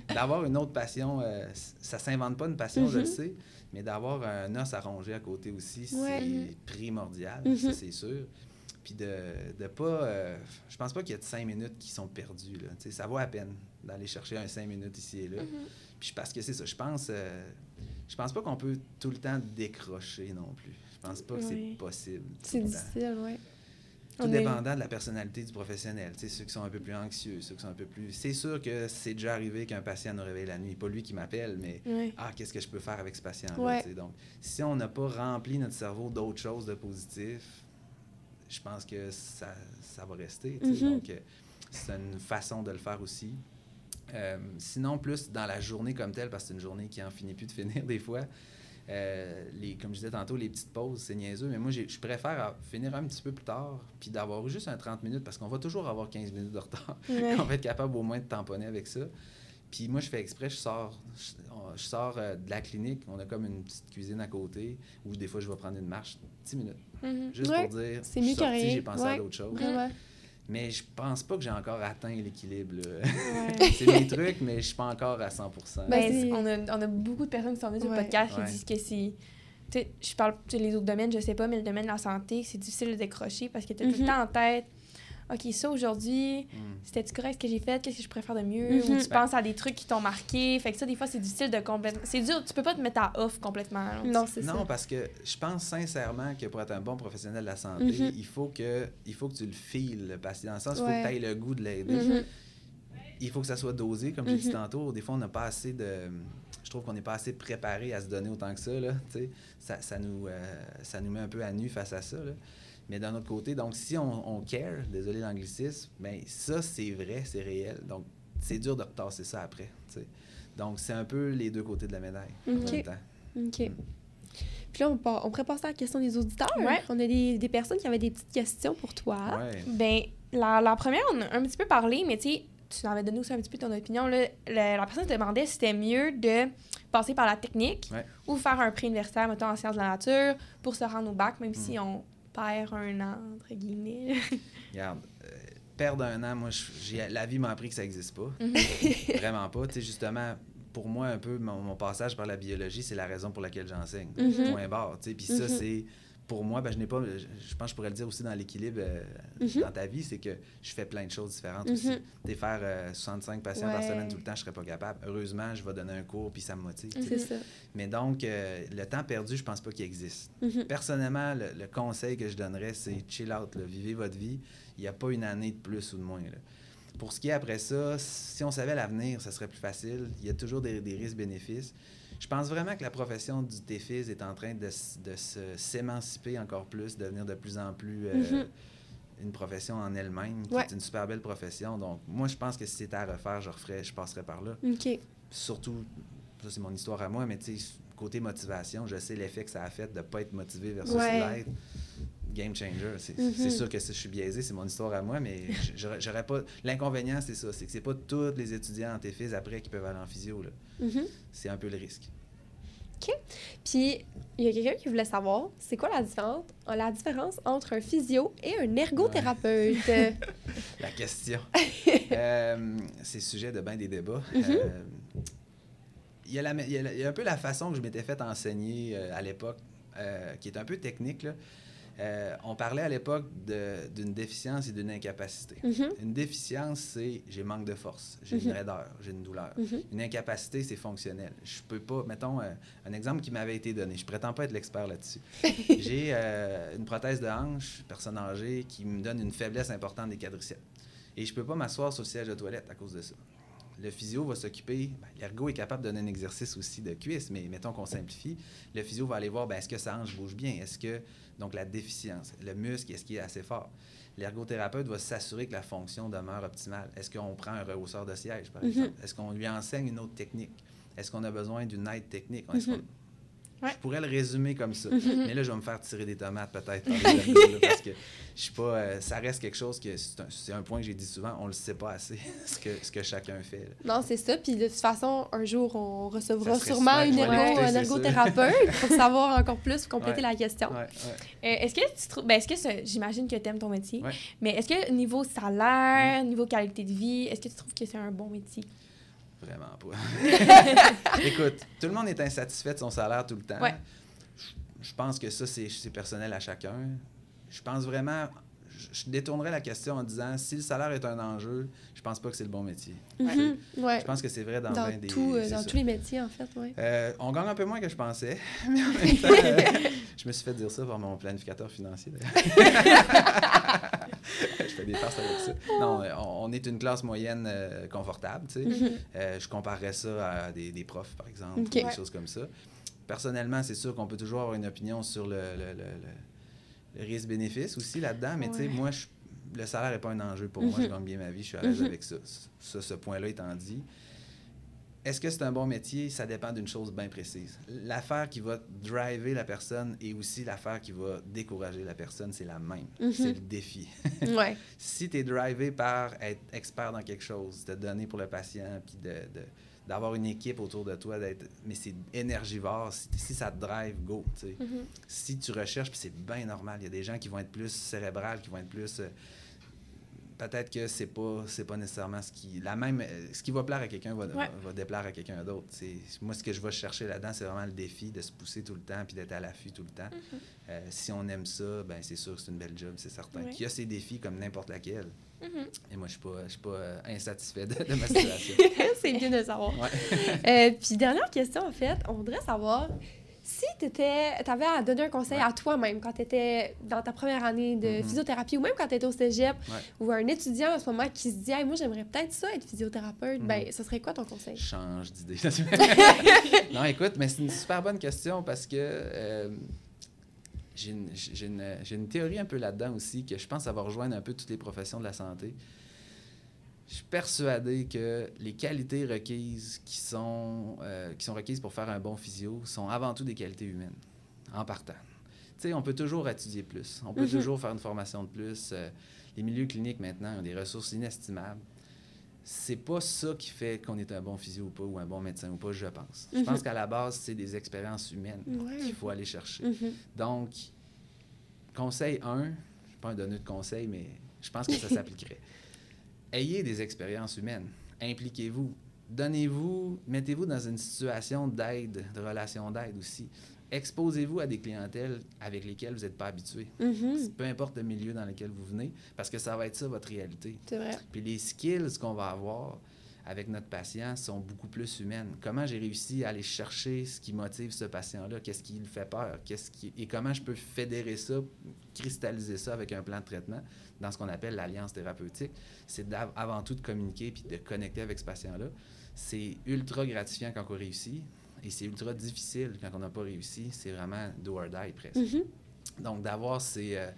S3: *laughs* d'avoir une autre passion, euh, ça s'invente pas une passion, je le
S1: Mhm.
S3: sais, mais d'avoir un os à ronger à côté aussi,
S1: Ouais.
S3: c'est primordial,
S1: Mhm.
S3: ça, c'est sûr. Puis de ne pas. euh, je pense pas qu'il y a de cinq minutes qui sont perdues. Là. Ça vaut à peine d'aller chercher un cinq minutes ici et là.
S1: Mhm.
S3: Puis parce que c'est ça, je pense. euh, je pense pas qu'on peut tout le temps décrocher non plus. Je pense pas que
S2: Oui.
S3: c'est possible.
S1: C'est difficile, ouais.
S3: Tout
S2: est-
S3: dépendant de la personnalité du professionnel. Tu sais, ceux qui sont un peu plus anxieux, ceux qui sont un peu plus. C'est sûr que c'est déjà arrivé qu'un patient nous réveille la nuit. Pas lui qui m'appelle, mais ah, qu'est-ce que je peux faire avec ce patient-là?
S1: Ouais.
S3: tu sais. Donc, si on n'a pas rempli notre cerveau d'autres choses de positif, je pense que ça, ça va rester.
S1: Mhm.
S3: Donc, euh, c'est une façon de le faire aussi. Euh, sinon, plus dans la journée comme telle, parce que c'est une journée qui en finit plus de finir *laughs* des fois. Euh, les, comme je disais tantôt, les petites pauses, c'est niaiseux, mais moi, je préfère finir un petit peu plus tard, puis d'avoir juste un 30 minutes, parce qu'on va toujours avoir 15 minutes de retard.
S2: Ouais. *laughs*
S3: on va être capable au moins de tamponner avec ça. Puis moi, je fais exprès, je sors, je, sors euh, de la clinique, on a comme une petite cuisine à côté, ou des fois, je vais prendre une marche, 10 minutes,
S2: Mhm.
S3: juste
S1: Ouais,
S3: pour dire,
S1: c'est mieux
S3: j'ai pensé à d'autres choses. Mais je pense pas que j'ai encore atteint l'équilibre.
S2: Ouais. *laughs*
S3: c'est mes trucs, mais je suis pas encore à 100
S1: Ben,
S2: Ben, on, a, on a beaucoup de personnes qui sont venues sur le podcast qui
S3: Ouais.
S2: disent que c'est. Tu sais, je parle les autres domaines, je sais pas, mais le domaine de la santé, c'est difficile de décrocher parce que tu as tout le temps en tête. OK, ça aujourd'hui,
S3: Mm.
S2: c'était-tu correct ce que j'ai fait? Qu'est-ce que je préfère de mieux?
S1: Mhm.
S2: Ou tu
S3: Ben-
S2: penses à des trucs qui t'ont marqué? Fait que ça, des fois, c'est difficile de complètement. C'est dur, tu peux pas te mettre à off complètement. là.
S1: Non, c'est
S3: Non,
S1: ça.
S3: parce que je pense sincèrement que pour être un bon professionnel de la santé,
S1: Mhm.
S3: il, faut que, il faut que tu le files, le patient. Dans le sens, il faut que tu aies le goût de l'aider.
S1: Mhm.
S3: Il faut que ça soit dosé, comme j'ai dit tantôt. Des fois, on n'a pas assez de. Je trouve qu'on n'est pas assez préparé à se donner autant que ça. Là, tu sais. ça, ça, nous, euh, ça nous met un peu à nu face à ça. là. Mais d'un autre côté, donc si on, on care, désolé l'anglicisme, ben ça, c'est vrai, c'est réel. Donc, c'est dur de retasser ça après. tu sais. Donc, c'est un peu les deux côtés de la médaille en
S1: Ok.
S3: même temps.
S1: OK. Puis là, on, part- on pourrait passer à la question des auditeurs.
S2: Ouais.
S1: On a des, des personnes qui avaient des petites questions pour toi.
S3: Ouais.
S2: Ben, la, la première, on a un petit peu parlé, mais tu sais, tu en avais donné aussi un petit peu ton opinion. Là. La, la personne te demandait si c'était mieux de passer par la technique
S3: Ouais.
S2: ou faire un pré-universitaire, mettons, en sciences de la nature, pour se rendre au bac, même
S3: Mm.
S2: si on perd un an, entre guillemets. *laughs*
S3: Regarde, euh, perdre un an, moi, la vie m'a appris que ça n'existe pas.
S2: Mhm. *laughs*
S3: Vraiment pas. Tu sais, justement, pour moi, un peu, mon, mon passage par la biologie, c'est la raison pour laquelle j'enseigne.
S1: Mhm.
S3: Point barre. tu sais. Puis ça,
S1: Mhm.
S3: c'est. Pour moi, ben, je n'ai pas. Je, je pense que je pourrais le dire aussi dans l'équilibre euh,
S1: Mhm.
S3: dans ta vie, c'est que je fais plein de choses différentes
S1: Mhm.
S3: aussi. Tu sais, faire euh, 65 patients par semaine tout le temps, je serais pas capable. Heureusement, je vais donner un cours, puis ça me motive.
S1: C'est ça.
S3: Mais donc, euh, le temps perdu, je pense pas qu'il existe.
S1: Mhm.
S3: Personnellement, le, le conseil que je donnerais, c'est chill out, là, vivez votre vie. Il n'y a pas une année de plus ou de moins. là. Pour ce qui est après ça, si on savait l'avenir, ça serait plus facile. Il y a toujours des, des risques-bénéfices. Je pense vraiment que la profession du TFIS est en train de, se s'émanciper encore plus, devenir de plus en plus euh,
S1: Mhm.
S3: une profession en elle-même, qui
S1: Ouais.
S3: est une super belle profession. Donc, moi, je pense que si c'était à refaire, je referais, je passerais par là surtout, ça c'est mon histoire à moi, mais tu sais, côté motivation, je sais l'effet que ça a fait de ne pas être motivé versus
S1: Ouais.
S3: l'être. Game changer. C'est
S1: Mhm.
S3: c'est sûr que je suis biaisé, c'est mon histoire à moi, mais j'aurais pas. L'inconvénient, c'est ça, c'est que c'est pas tous les étudiants en TFIS après qui peuvent aller en physio.
S1: Mhm.
S3: C'est un peu le risque.
S1: Puis, il y a quelqu'un qui voulait savoir, c'est quoi la différence, la différence entre un physio et un ergothérapeute? *laughs*
S3: La question. *laughs* Euh, c'est sujet de bien des débats. Euh, il, y a la- il y a la- il y a un peu la façon que je m'étais fait enseigner euh, à l'époque, euh, qui est un peu technique. là. Euh, on parlait à l'époque d'une déficience et d'une incapacité.
S1: Mhm.
S3: Une déficience, c'est j'ai manque de force, j'ai une
S1: Mhm.
S3: raideur, j'ai une douleur.
S1: Mhm.
S3: Une incapacité, c'est fonctionnel. Je peux pas, mettons, euh, un exemple qui m'avait été donné. Je prétends pas être l'expert là-dessus. *laughs* J'ai euh, une prothèse de hanche, personne âgée, qui me donne une faiblesse importante des quadriceps. Et je peux pas m'asseoir sur le siège de toilette à cause de ça. Le physio va s'occuper, ben, l'ergo est capable de donner un exercice aussi de cuisse, mais mettons qu'on simplifie. Le physio va aller voir, ben, est-ce que sa hanche bouge bien? Est-ce que, donc la déficience, le muscle, est-ce qu'il est assez fort? L'ergothérapeute va s'assurer que la fonction demeure optimale. Est-ce qu'on prend un rehausseur de siège, par
S1: Mhm.
S3: exemple? Est-ce qu'on lui enseigne une autre technique? Est-ce qu'on a besoin d'une aide technique?
S2: Ouais.
S3: Je pourrais le résumer comme ça.
S1: Mhm.
S3: Mais là, je vais me faire tirer des tomates peut-être *laughs* parce que je suis pas. euh, ça reste quelque chose que c'est un, point que j'ai dit souvent, on le sait pas assez *laughs* ce que, ce que chacun fait. là.
S1: Non, c'est ça. Puis de toute façon, un jour, on recevra sûrement une ergo, un ergothérapeute pour *laughs* savoir encore plus, pour compléter
S3: Ouais.
S1: la question.
S3: Ouais, ouais.
S2: Euh, est-ce que tu trouves. Ben, est-ce que j'imagine que tu aimes ton métier,
S3: Ouais.
S2: mais est-ce que niveau salaire, niveau qualité de vie, est-ce que tu trouves que c'est un bon métier?
S3: Vraiment pas. *laughs* Écoute, tout le monde est insatisfait de son salaire tout le temps.
S2: Ouais.
S3: Je, je pense que ça, c'est personnel à chacun. Je pense vraiment. Je, détournerais la question en disant si le salaire est un enjeu, je pense pas que c'est le bon métier.
S1: Mhm. Ouais.
S3: Je pense que c'est vrai dans,
S1: Dans,
S3: des.
S1: tout, euh, dans
S3: ça.
S1: tous les métiers, en fait, oui.
S3: Euh, on gagne un peu moins que je pensais, *laughs* mais en même temps, euh, *laughs* je me suis fait dire ça par mon planificateur financier. D'ailleurs. je fais des farces avec ça. Non, euh, on, on est une classe moyenne euh, confortable, tu sais.
S1: Mhm.
S3: Euh, je comparerais ça à des, des profs, par exemple, ou des choses comme ça. Personnellement, c'est sûr qu'on peut toujours avoir une opinion sur le, le- le- le- le risque-bénéfice aussi là-dedans, mais tu sais,
S2: Ouais.
S3: moi, je- le salaire n'est pas un enjeu pour moi. Je
S1: Mhm.
S3: gagne bien ma vie, je suis à l'aise
S1: Mhm.
S3: avec ça. Ça, ce point-là étant dit. Est-ce que c'est un bon métier? Ça dépend d'une chose bien précise. L'affaire qui va driver la personne et aussi l'affaire qui va décourager la personne, c'est la même.
S1: Mhm.
S3: C'est le défi. *laughs*
S1: ouais.
S3: si tu es drivé par être expert dans quelque chose, de donner pour le patient, puis de, de- d'avoir une équipe autour de toi, d'être, mais c'est énergivore, si, si ça te drive, go.
S1: Mhm.
S3: Si tu recherches, puis c'est bien normal, il y a des gens qui vont être plus cérébrales, qui vont être plus... euh, peut-être que c'est pas c'est pas nécessairement ce qui la même ce qui va plaire à quelqu'un va,
S2: Ouais.
S3: va déplaire à quelqu'un d'autre c'est moi ce que je vais chercher là-dedans c'est vraiment le défi de se pousser tout le temps puis d'être à l'affût tout le temps Euh, si on aime ça ben c'est sûr que c'est une belle job c'est certain
S2: Ouais.
S3: qu'il y a ses défis comme n'importe laquelle
S2: Mhm.
S3: et moi je suis pas je suis pas euh, insatisfait de, de ma *laughs* situation
S1: c'est bien de le savoir.
S3: Ouais.
S1: Euh, puis dernière question, en fait, on voudrait savoir si tu avais à donner un conseil
S3: Ouais.
S1: à toi-même quand tu étais dans ta première année de
S3: Mhm.
S1: physiothérapie ou même quand tu étais au cégep
S3: Ouais.
S1: ou un étudiant en ce moment qui se dit Hey, moi j'aimerais peut-être ça être physiothérapeute,
S3: Mhm.
S1: ben ce serait quoi ton conseil?
S3: change d'idée. *laughs* non, écoute, mais c'est une super bonne question parce que euh, j'ai une, théorie un peu là-dedans aussi que je pense ça va rejoindre un peu toutes les professions de la santé. Je suis persuadé que les qualités requises qui sont, euh, qui sont requises pour faire un bon physio sont avant tout des qualités humaines, en partant. Tu sais, on peut toujours étudier plus. On peut
S1: Mhm.
S3: toujours faire une formation de plus. Euh, les milieux cliniques, maintenant, ont des ressources inestimables c'est pas ça qui fait qu'on est un bon physio ou pas, ou un bon médecin ou pas, je pense. Je
S1: Mhm.
S3: pense qu'à la base, c'est des expériences humaines
S1: Ouais.
S3: qu'il faut aller chercher.
S1: Mhm.
S3: Donc, conseil 1, je ne suis pas un donneur de conseils, mais je pense que ça s'appliquerait. *laughs* Ayez des expériences humaines. Impliquez-vous. Donnez-vous, mettez-vous dans une situation d'aide, de relation d'aide aussi. Exposez-vous à des clientèles avec lesquelles vous n'êtes pas habitué.
S1: Mhm.
S3: Peu importe le milieu dans lequel vous venez, parce que ça va être ça votre réalité.
S1: C'est vrai.
S3: Puis les skills qu'on va avoir avec notre patient sont beaucoup plus humaines. Comment j'ai réussi à aller chercher ce qui motive ce patient-là, qu'est-ce qui lui fait peur, qu'est-ce qui et comment je peux fédérer ça, cristalliser ça avec un plan de traitement? Dans ce qu'on appelle l'alliance thérapeutique, c'est avant tout de communiquer puis de connecter avec ce patient-là. C'est ultra gratifiant quand on réussit et c'est ultra difficile quand on n'a pas réussi. C'est vraiment do or die presque.
S1: Mhm.
S3: Donc, d'avoir ces euh,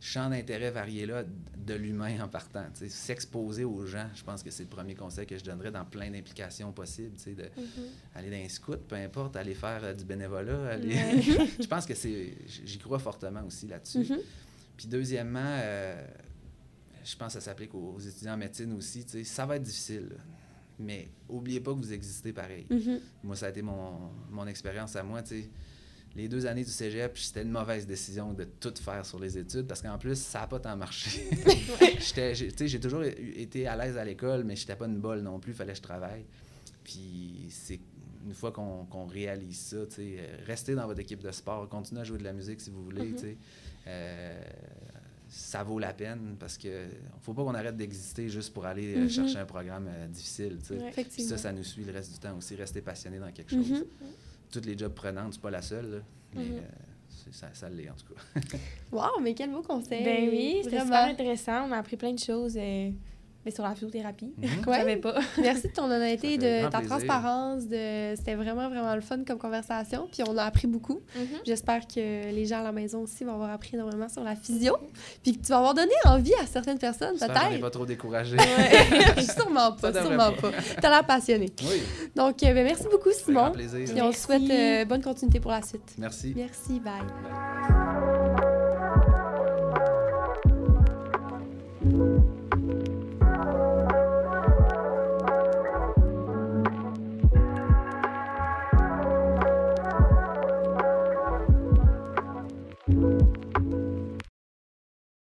S3: champs d'intérêt variés-là de l'humain en partant. S'exposer aux gens, je pense que c'est le premier conseil que je donnerais dans plein d'implications possibles. De,
S1: Mhm.
S3: aller dans un scout, peu importe, aller faire euh, du bénévolat. aller- *laughs* je pense que c'est. J'y crois fortement aussi là-dessus. Puis deuxièmement, euh, je pense que ça s'applique aux, aux étudiants en médecine aussi. tu sais, Ça va être difficile. là. Mais oubliez pas que vous existez pareil.
S1: Mhm.
S3: Moi, ça a été mon, mon expérience à moi. tu sais. Les deux années du cégep, c'était une mauvaise décision de tout faire sur les études parce qu'en plus, ça n'a pas tant marché. *laughs* *laughs* J'étais- j'ai toujours été à l'aise à l'école, mais je n'étais pas une bolle non plus, il fallait que je travaille. Puis c'est une fois qu'on réalise ça, euh, restez dans votre équipe de sport, continuez à jouer de la musique si vous voulez.
S1: Mhm.
S3: Euh, ça vaut la peine parce que faut pas qu'on arrête d'exister juste pour aller euh,
S1: Mhm.
S3: chercher un programme euh, difficile.
S2: Ouais.
S3: Puis ça, ça nous suit le reste du temps aussi. Rester passionné dans quelque chose.
S1: Mhm.
S3: Toutes les jobs prenantes, c'est pas la seule, là, mais
S1: Mhm.
S3: euh, c'est- ça, ça l'est en tout cas. *laughs*
S1: Wow, mais quel beau conseil!
S2: Ben oui, c'était
S1: Vraiment.
S2: super intéressant. On a appris plein de choses euh, mais sur la physiothérapie.
S3: Mhm.
S2: Je *laughs*
S1: Ouais.
S2: savais pas. *laughs*
S1: Merci de ton honnêteté, de ta
S3: plaisir.
S1: transparence. De... C'était vraiment, vraiment le fun comme conversation. Puis on a appris beaucoup. J'espère que les gens à la maison aussi vont avoir appris énormément sur la physio. Puis que tu vas avoir donné envie à certaines personnes,
S3: qu'on
S1: peut-être.
S3: pas trop découragé. *laughs*
S1: sûrement pas, sûrement
S3: pas.
S1: pas. T'as l'air passionné.
S3: Oui,
S1: Donc, euh, ben, merci beaucoup,
S3: c'est un
S1: Simon.
S3: plaisir.
S1: Puis on te
S2: Merci.
S1: souhaite euh, bonne continuité pour la suite.
S3: Merci.
S1: Merci, bye.
S3: Bye.